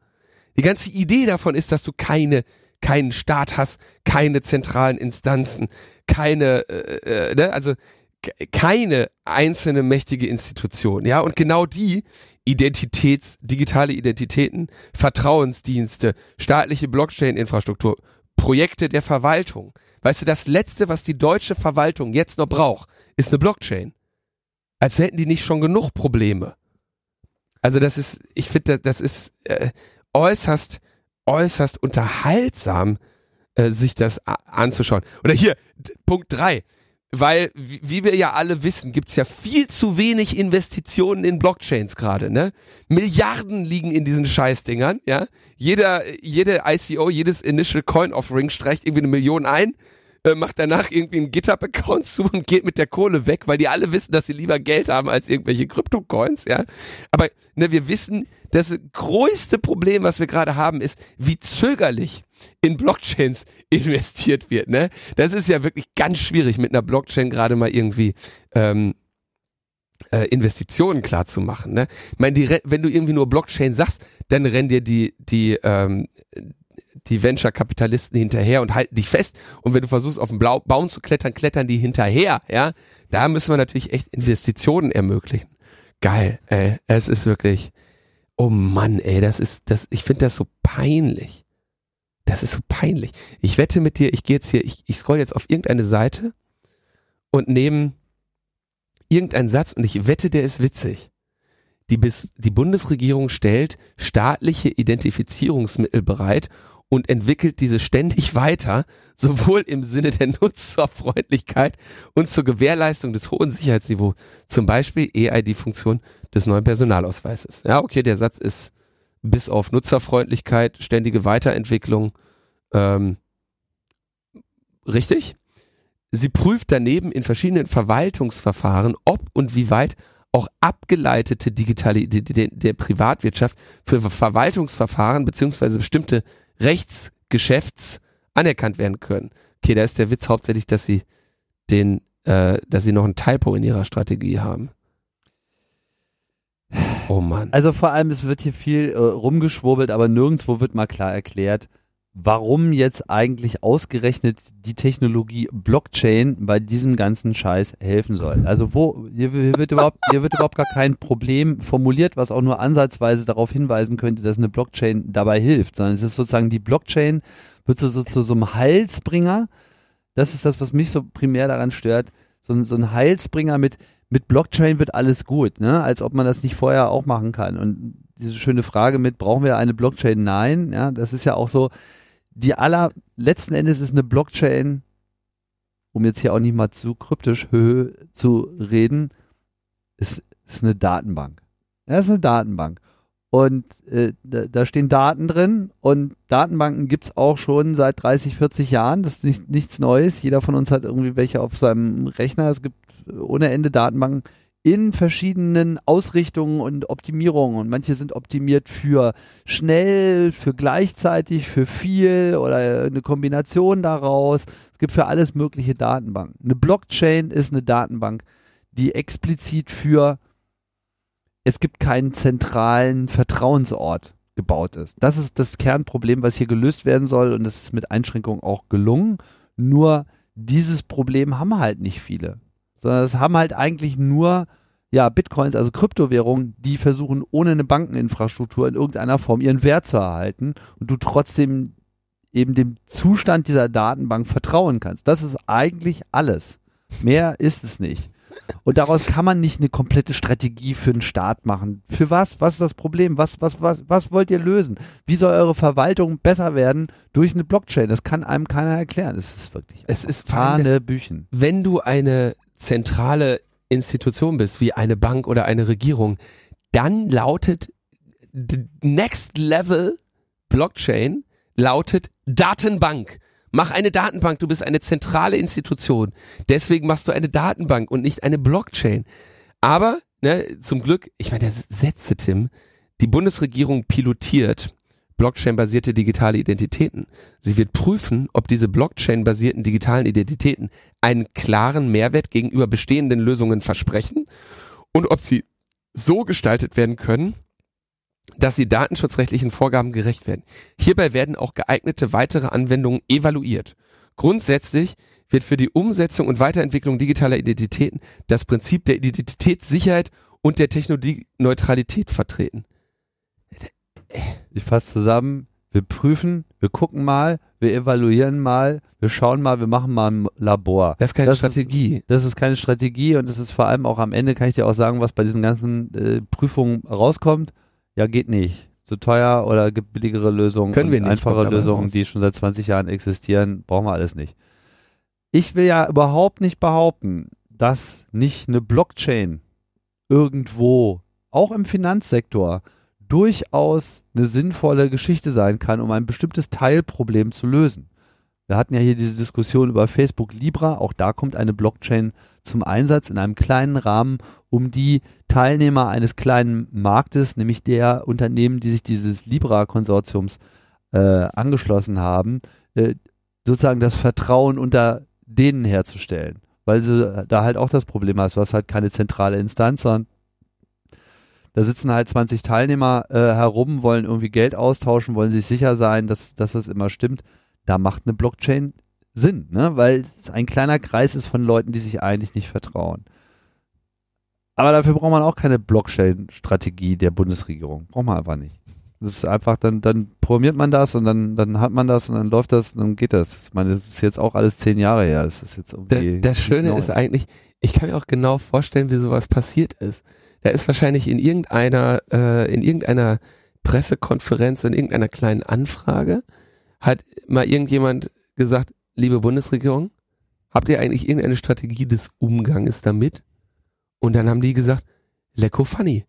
Die ganze Idee davon ist, dass du keine keinen Staat hast, keine zentralen Instanzen, keine, äh, äh, ne? also ke- keine einzelne mächtige Institution, ja, und genau die Identitäts, digitale Identitäten, Vertrauensdienste, staatliche Blockchain-Infrastruktur, Projekte der Verwaltung. Weißt du, das letzte, was die deutsche Verwaltung jetzt noch braucht, ist eine Blockchain. Als hätten die nicht schon genug Probleme. Also das ist, ich finde, das ist äh, äußerst, äußerst unterhaltsam, äh, sich das anzuschauen. Oder hier, Punkt drei, Weil, wie wir ja alle wissen, gibt's ja viel zu wenig Investitionen in Blockchains gerade, ne? Milliarden liegen in diesen Scheißdingern, ja? Jeder, jede ICO, jedes Initial Coin Offering streicht irgendwie eine Million ein, äh, macht danach irgendwie einen GitHub-Account zu und geht mit der Kohle weg, weil die alle wissen, dass sie lieber Geld haben als irgendwelche Krypto-Coins, ja. Aber ne, wir wissen, das größte Problem, was wir gerade haben, ist, wie zögerlich in Blockchains investiert wird. Ne? Das ist ja wirklich ganz schwierig, mit einer Blockchain gerade mal irgendwie ähm, äh, Investitionen klar zu machen. Ne? Ich meine, die, wenn du irgendwie nur Blockchain sagst, dann rennen dir die, die, ähm, die Venture-Kapitalisten hinterher und halten dich fest. Und wenn du versuchst, auf den Blau Baum zu klettern, klettern die hinterher. Ja, da müssen wir natürlich echt Investitionen ermöglichen. Geil, ey, es ist wirklich, oh Mann, ey, das ist, das, ich finde das so peinlich. Das ist so peinlich. Ich wette mit dir, ich gehe jetzt hier, ich, ich scroll jetzt auf irgendeine Seite und nehme irgendeinen Satz und ich wette, der ist witzig. Die, bis, die Bundesregierung stellt staatliche Identifizierungsmittel bereit, und entwickelt diese ständig weiter, sowohl im Sinne der Nutzerfreundlichkeit und zur Gewährleistung des hohen Sicherheitsniveaus, zum Beispiel EID-Funktion des neuen Personalausweises. Ja, okay, der Satz ist bis auf Nutzerfreundlichkeit, ständige Weiterentwicklung ähm, richtig. Sie prüft daneben in verschiedenen Verwaltungsverfahren, ob und wie weit auch abgeleitete digitale Identität der Privatwirtschaft für Verwaltungsverfahren beziehungsweise bestimmte Rechtsgeschäfts anerkannt werden können. Okay, da ist der Witz hauptsächlich, dass sie den, äh, dass sie noch ein Typo in ihrer Strategie haben. Oh Mann. Also vor allem, es wird hier viel äh, rumgeschwurbelt, aber nirgendwo wird mal klar erklärt, warum jetzt eigentlich ausgerechnet die Technologie Blockchain bei diesem ganzen Scheiß helfen soll. Also wo hier, wird überhaupt hier wird überhaupt gar kein Problem formuliert, was auch nur ansatzweise darauf hinweisen könnte, dass eine Blockchain dabei hilft, sondern es ist sozusagen die Blockchain wird so, so zu so einem Heilsbringer. Das ist das, was mich so primär daran stört. So, so ein Heilsbringer mit mit Blockchain wird alles gut, ne? Als ob man das nicht vorher auch machen kann. Und diese schöne Frage mit, brauchen wir eine Blockchain? Nein, ja, das ist ja auch so, die aller, letzten Endes ist eine Blockchain, um jetzt hier auch nicht mal zu kryptisch hö, zu reden, ist, ist eine Datenbank. Ja, ist eine Datenbank. Und äh, da, da, stehen Daten drin und Datenbanken gibt's auch schon seit 30, 40 Jahren. Das ist nicht, nichts Neues. Jeder von uns hat irgendwie welche auf seinem Rechner. Es gibt ohne Ende Datenbanken in verschiedenen Ausrichtungen und Optimierungen. Und manche sind optimiert für schnell, für gleichzeitig, für viel oder eine Kombination daraus. Es gibt für alles mögliche Datenbanken. Eine Blockchain ist eine Datenbank, die explizit für es gibt keinen zentralen Vertrauensort gebaut ist. Das ist das Kernproblem, was hier gelöst werden soll und das ist mit Einschränkungen auch gelungen. Nur dieses Problem haben halt nicht viele sondern es haben halt eigentlich nur ja, Bitcoins, also Kryptowährungen, die versuchen, ohne eine Bankeninfrastruktur in irgendeiner Form ihren Wert zu erhalten und du trotzdem eben dem Zustand dieser Datenbank vertrauen kannst. Das ist eigentlich alles. Mehr ist es nicht. Und daraus kann man nicht eine komplette Strategie für den Staat machen. Für was? Was ist das Problem? Was, was, was, was wollt ihr lösen? Wie soll eure Verwaltung besser werden durch eine Blockchain? Das kann einem keiner erklären. Das ist wirklich es ist Büchen. Wenn du eine zentrale Institution bist, wie eine Bank oder eine Regierung, dann lautet Next Level Blockchain lautet Datenbank. Mach eine Datenbank, du bist eine zentrale Institution. Deswegen machst du eine Datenbank und nicht eine Blockchain. Aber, ne, zum Glück, ich meine, der Sätze, Tim, die Bundesregierung pilotiert Blockchain-basierte digitale Identitäten. Sie wird prüfen, ob diese Blockchain-basierten digitalen Identitäten einen klaren Mehrwert gegenüber bestehenden Lösungen versprechen und ob sie so gestaltet werden können, dass sie datenschutzrechtlichen Vorgaben gerecht werden. Hierbei werden auch geeignete weitere Anwendungen evaluiert. Grundsätzlich wird für die Umsetzung und Weiterentwicklung digitaler Identitäten das Prinzip der Identitätssicherheit und der Technologieneutralität vertreten. Ich fasse zusammen, wir prüfen, wir gucken mal, wir evaluieren mal, wir schauen mal, wir machen mal ein Labor. Das ist keine das Strategie. Ist, das ist keine Strategie und es ist vor allem auch am Ende, kann ich dir auch sagen, was bei diesen ganzen äh, Prüfungen rauskommt. Ja, geht nicht. Zu teuer oder gibt billigere Lösungen. Können wir nicht. Einfache Lösungen, die schon seit 20 Jahren existieren, brauchen wir alles nicht. Ich will ja überhaupt nicht behaupten, dass nicht eine Blockchain irgendwo, auch im Finanzsektor, durchaus eine sinnvolle Geschichte sein kann, um ein bestimmtes Teilproblem zu lösen. Wir hatten ja hier diese Diskussion über Facebook Libra, auch da kommt eine Blockchain zum Einsatz in einem kleinen Rahmen, um die Teilnehmer eines kleinen Marktes, nämlich der Unternehmen, die sich dieses Libra-Konsortiums äh, angeschlossen haben, äh, sozusagen das Vertrauen unter denen herzustellen. Weil du da halt auch das Problem hast, du hast halt keine zentrale Instanz, sondern da sitzen halt 20 Teilnehmer äh, herum, wollen irgendwie Geld austauschen, wollen sich sicher sein, dass, dass das immer stimmt. Da macht eine Blockchain Sinn, ne? weil es ein kleiner Kreis ist von Leuten, die sich eigentlich nicht vertrauen. Aber dafür braucht man auch keine Blockchain-Strategie der Bundesregierung. Braucht man einfach nicht. Das ist einfach, dann, dann programmiert man das und dann, dann hat man das und dann läuft das und dann geht das. Ich meine, das ist jetzt auch alles zehn Jahre her. Das ist jetzt irgendwie. Das Schöne neu. ist eigentlich, ich kann mir auch genau vorstellen, wie sowas passiert ist. Da ist wahrscheinlich in irgendeiner, äh, in irgendeiner Pressekonferenz, in irgendeiner kleinen Anfrage, hat mal irgendjemand gesagt, liebe Bundesregierung, habt ihr eigentlich irgendeine Strategie des Umganges damit? Und dann haben die gesagt, lecko funny.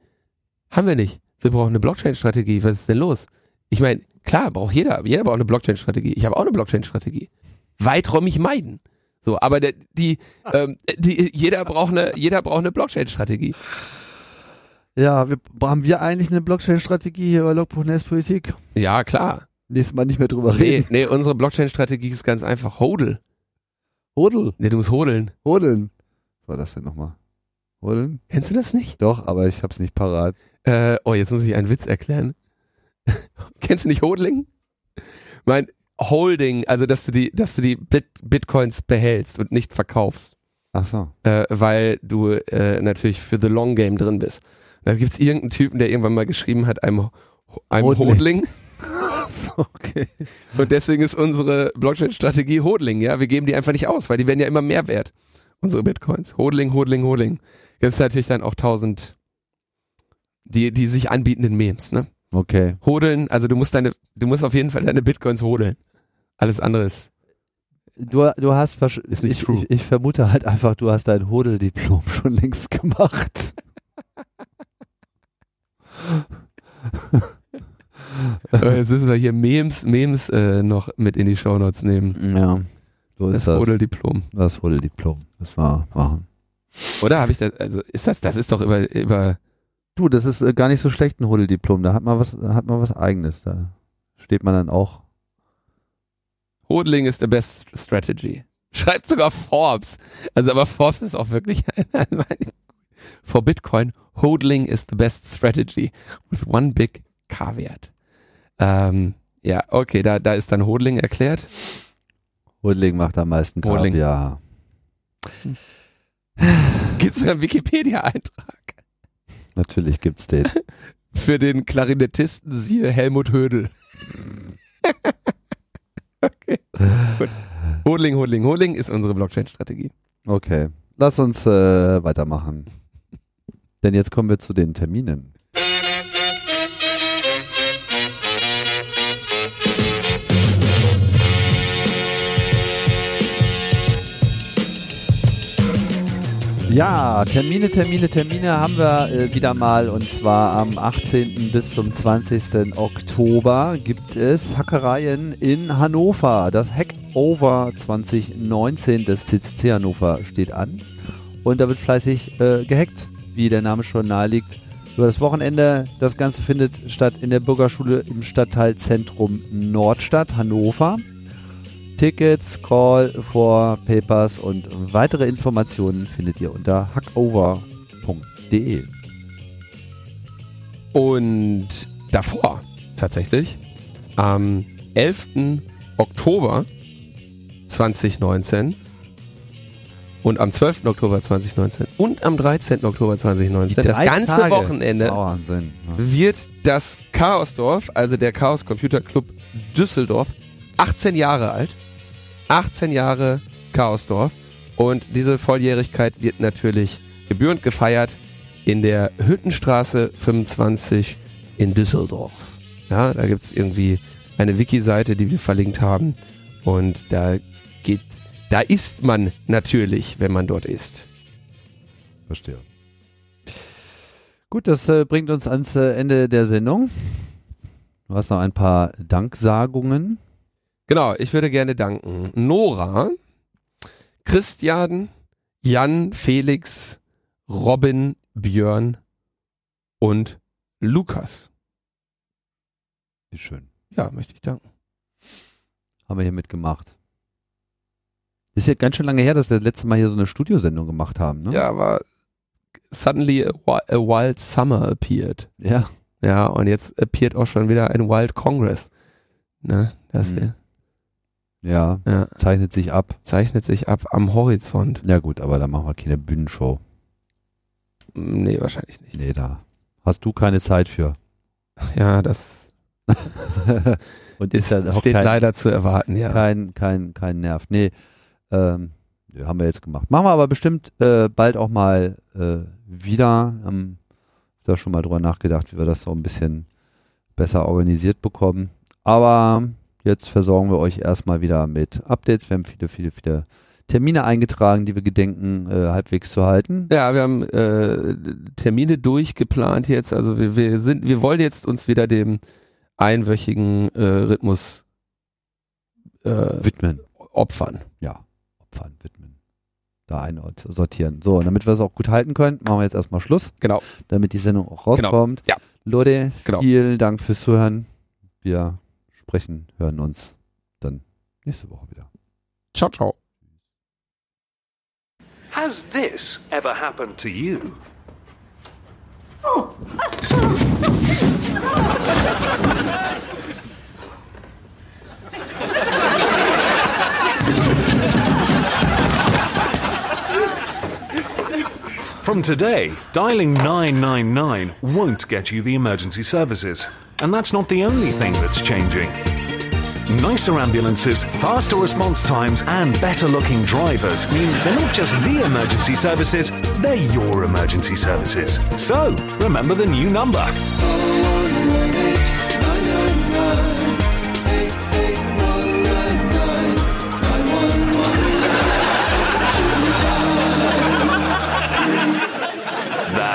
Haben wir nicht. Wir brauchen eine Blockchain-Strategie. Was ist denn los? Ich meine, klar, braucht jeder. Jeder braucht eine Blockchain-Strategie. Ich habe auch eine Blockchain-Strategie. Weiträumig meiden. So, aber der, die, ähm, die, jeder braucht eine, jeder braucht eine Blockchain-Strategie. Ja, wir, haben wir eigentlich eine Blockchain-Strategie hier bei Logbuch Politik? Ja, klar. Nächstes Mal nicht mehr drüber Nee, reden. nee, unsere Blockchain-Strategie ist ganz einfach. Hodel. Hodel. Nee, du musst hodeln. Hodeln. Was war das denn nochmal? Hodeln? Kennst du das nicht? Doch, aber ich hab's nicht parat. Äh, oh, jetzt muss ich einen Witz erklären. Kennst du nicht Hodling? Mein Holding, also dass du die, dass du die Bit Bitcoins behältst und nicht verkaufst, Ach so. äh, weil du äh, natürlich für the long game drin bist. Da gibt's irgendeinen Typen, der irgendwann mal geschrieben hat, einem, einem Hodling. Hodling. Okay. Und deswegen ist unsere Blockchain-Strategie Hodling, ja. Wir geben die einfach nicht aus, weil die werden ja immer mehr wert. Unsere Bitcoins. Hodling, Hodling, Hodling. Ist natürlich dann auch tausend, die, die sich anbietenden Memes, ne? Okay. Hodeln, also du musst deine, du musst auf jeden Fall deine Bitcoins hodeln. Alles andere ist, Du, du hast Ist nicht ich, true. Ich, ich vermute halt einfach, du hast dein Hodel-Diplom schon längst gemacht. Äh, jetzt müssen wir hier Memes, Memes äh, noch mit in die Shownotes nehmen. Ja. So ist Das das. Hodeldiplom. Das Hodel-Diplom. Das war machen. Oder habe ich das, also ist das, das ist doch über, über, Du, das ist äh, gar nicht so schlecht ein Hodel-Diplom. Da hat man was, hat man was eigenes. Da steht man dann auch. Hodling is the best strategy. Schreibt sogar Forbes. Also aber Forbes ist auch wirklich ein, ein, ein for Bitcoin, Hodling is the best strategy with one big caveat. Ähm, ja, okay, da, da ist dann Hodling erklärt. Hodeling macht am meisten Hodling. Kaviar. Gibt es einen Wikipedia-Eintrag Natürlich gibt's den. für den Klarinettisten siehe Helmut Hödel. okay, gut. Hodling, Hodling, Hodling ist unsere Blockchain-Strategie. Okay. Lass uns äh, weitermachen. Denn jetzt kommen wir zu den Terminen. Ja, Termine, Termine, Termine haben wir äh, wieder mal und zwar am 18. bis zum 20. Oktober gibt es Hackereien in Hannover. Das Hackover 2019 des TCC Hannover steht an und da wird fleißig äh, gehackt, wie der Name schon naheliegt. Über das Wochenende, das Ganze findet statt in der Bürgerschule im Stadtteil Zentrum Nordstadt, Hannover. Tickets, Call for Papers und weitere Informationen findet ihr unter hackover.de. Und davor, tatsächlich, am 11. Oktober 2019 und am 12. Oktober 2019 und am 13. Oktober 2019, das ganze Tage. Wochenende, Wahnsinn. Ja. wird das Chaosdorf, also der Chaos Computer Club Düsseldorf, 18 Jahre alt. 18 Jahre Chaosdorf. Und diese Volljährigkeit wird natürlich gebührend gefeiert in der Hüttenstraße 25 in Düsseldorf. Ja, da gibt's irgendwie eine Wiki-Seite, die wir verlinkt haben. Und da geht, da isst man natürlich, wenn man dort ist. Verstehe. Gut, das äh, bringt uns ans äh, Ende der Sendung. Du hast noch ein paar Danksagungen. Genau, ich würde gerne danken. Nora, Christian, Jan, Felix, Robin, Björn und Lukas. Wie schön. Ja, möchte ich danken. Haben wir hier mitgemacht. Ist ja ganz schön lange her, dass wir das letzte Mal hier so eine Studiosendung gemacht haben, ne? Ja, aber suddenly a, wi- a wild summer appeared. Ja. Ja, und jetzt appeared auch schon wieder ein Wild Congress. Ne, das Mhm. hier. Ja, Ja, zeichnet sich ab. zeichnet sich ab am Horizont. Ja gut, aber da machen wir keine Bühnenshow. Nee, wahrscheinlich nicht. Nee, da hast du keine Zeit für. Ja, das Und ist, ist ja auch steht kein, leider zu erwarten, ja. kein, kein, kein Nerv. Nee, ähm, haben wir jetzt gemacht. Machen wir aber bestimmt äh, bald auch mal äh, wieder. Haben da schon mal drüber nachgedacht, wie wir das so ein bisschen besser organisiert bekommen. Aber jetzt versorgen wir euch erstmal wieder mit Updates. Wir haben viele, viele, viele Termine eingetragen, die wir gedenken, äh, halbwegs zu halten. Ja, wir haben äh, Termine durchgeplant jetzt. Also wir, wir sind, wir wollen jetzt uns wieder dem einwöchigen äh, Rhythmus äh, Widmen. opfern. Opfern, widmen. Da einsortieren. So, und damit wir es auch gut halten können, machen wir jetzt erstmal Schluss, Genau. damit die Sendung auch rauskommt. Ja. Leute, Genau. vielen Dank fürs Zuhören. Wir sprechen, hören uns dann nächste Woche wieder. Ciao, ciao. Has this ever happened to you? From today, dialing 999 won't get you the emergency services. And that's not the only thing that's changing. Nicer ambulances, faster response times, and better looking drivers mean they're not just the emergency services, they're your emergency services. So, remember the new number.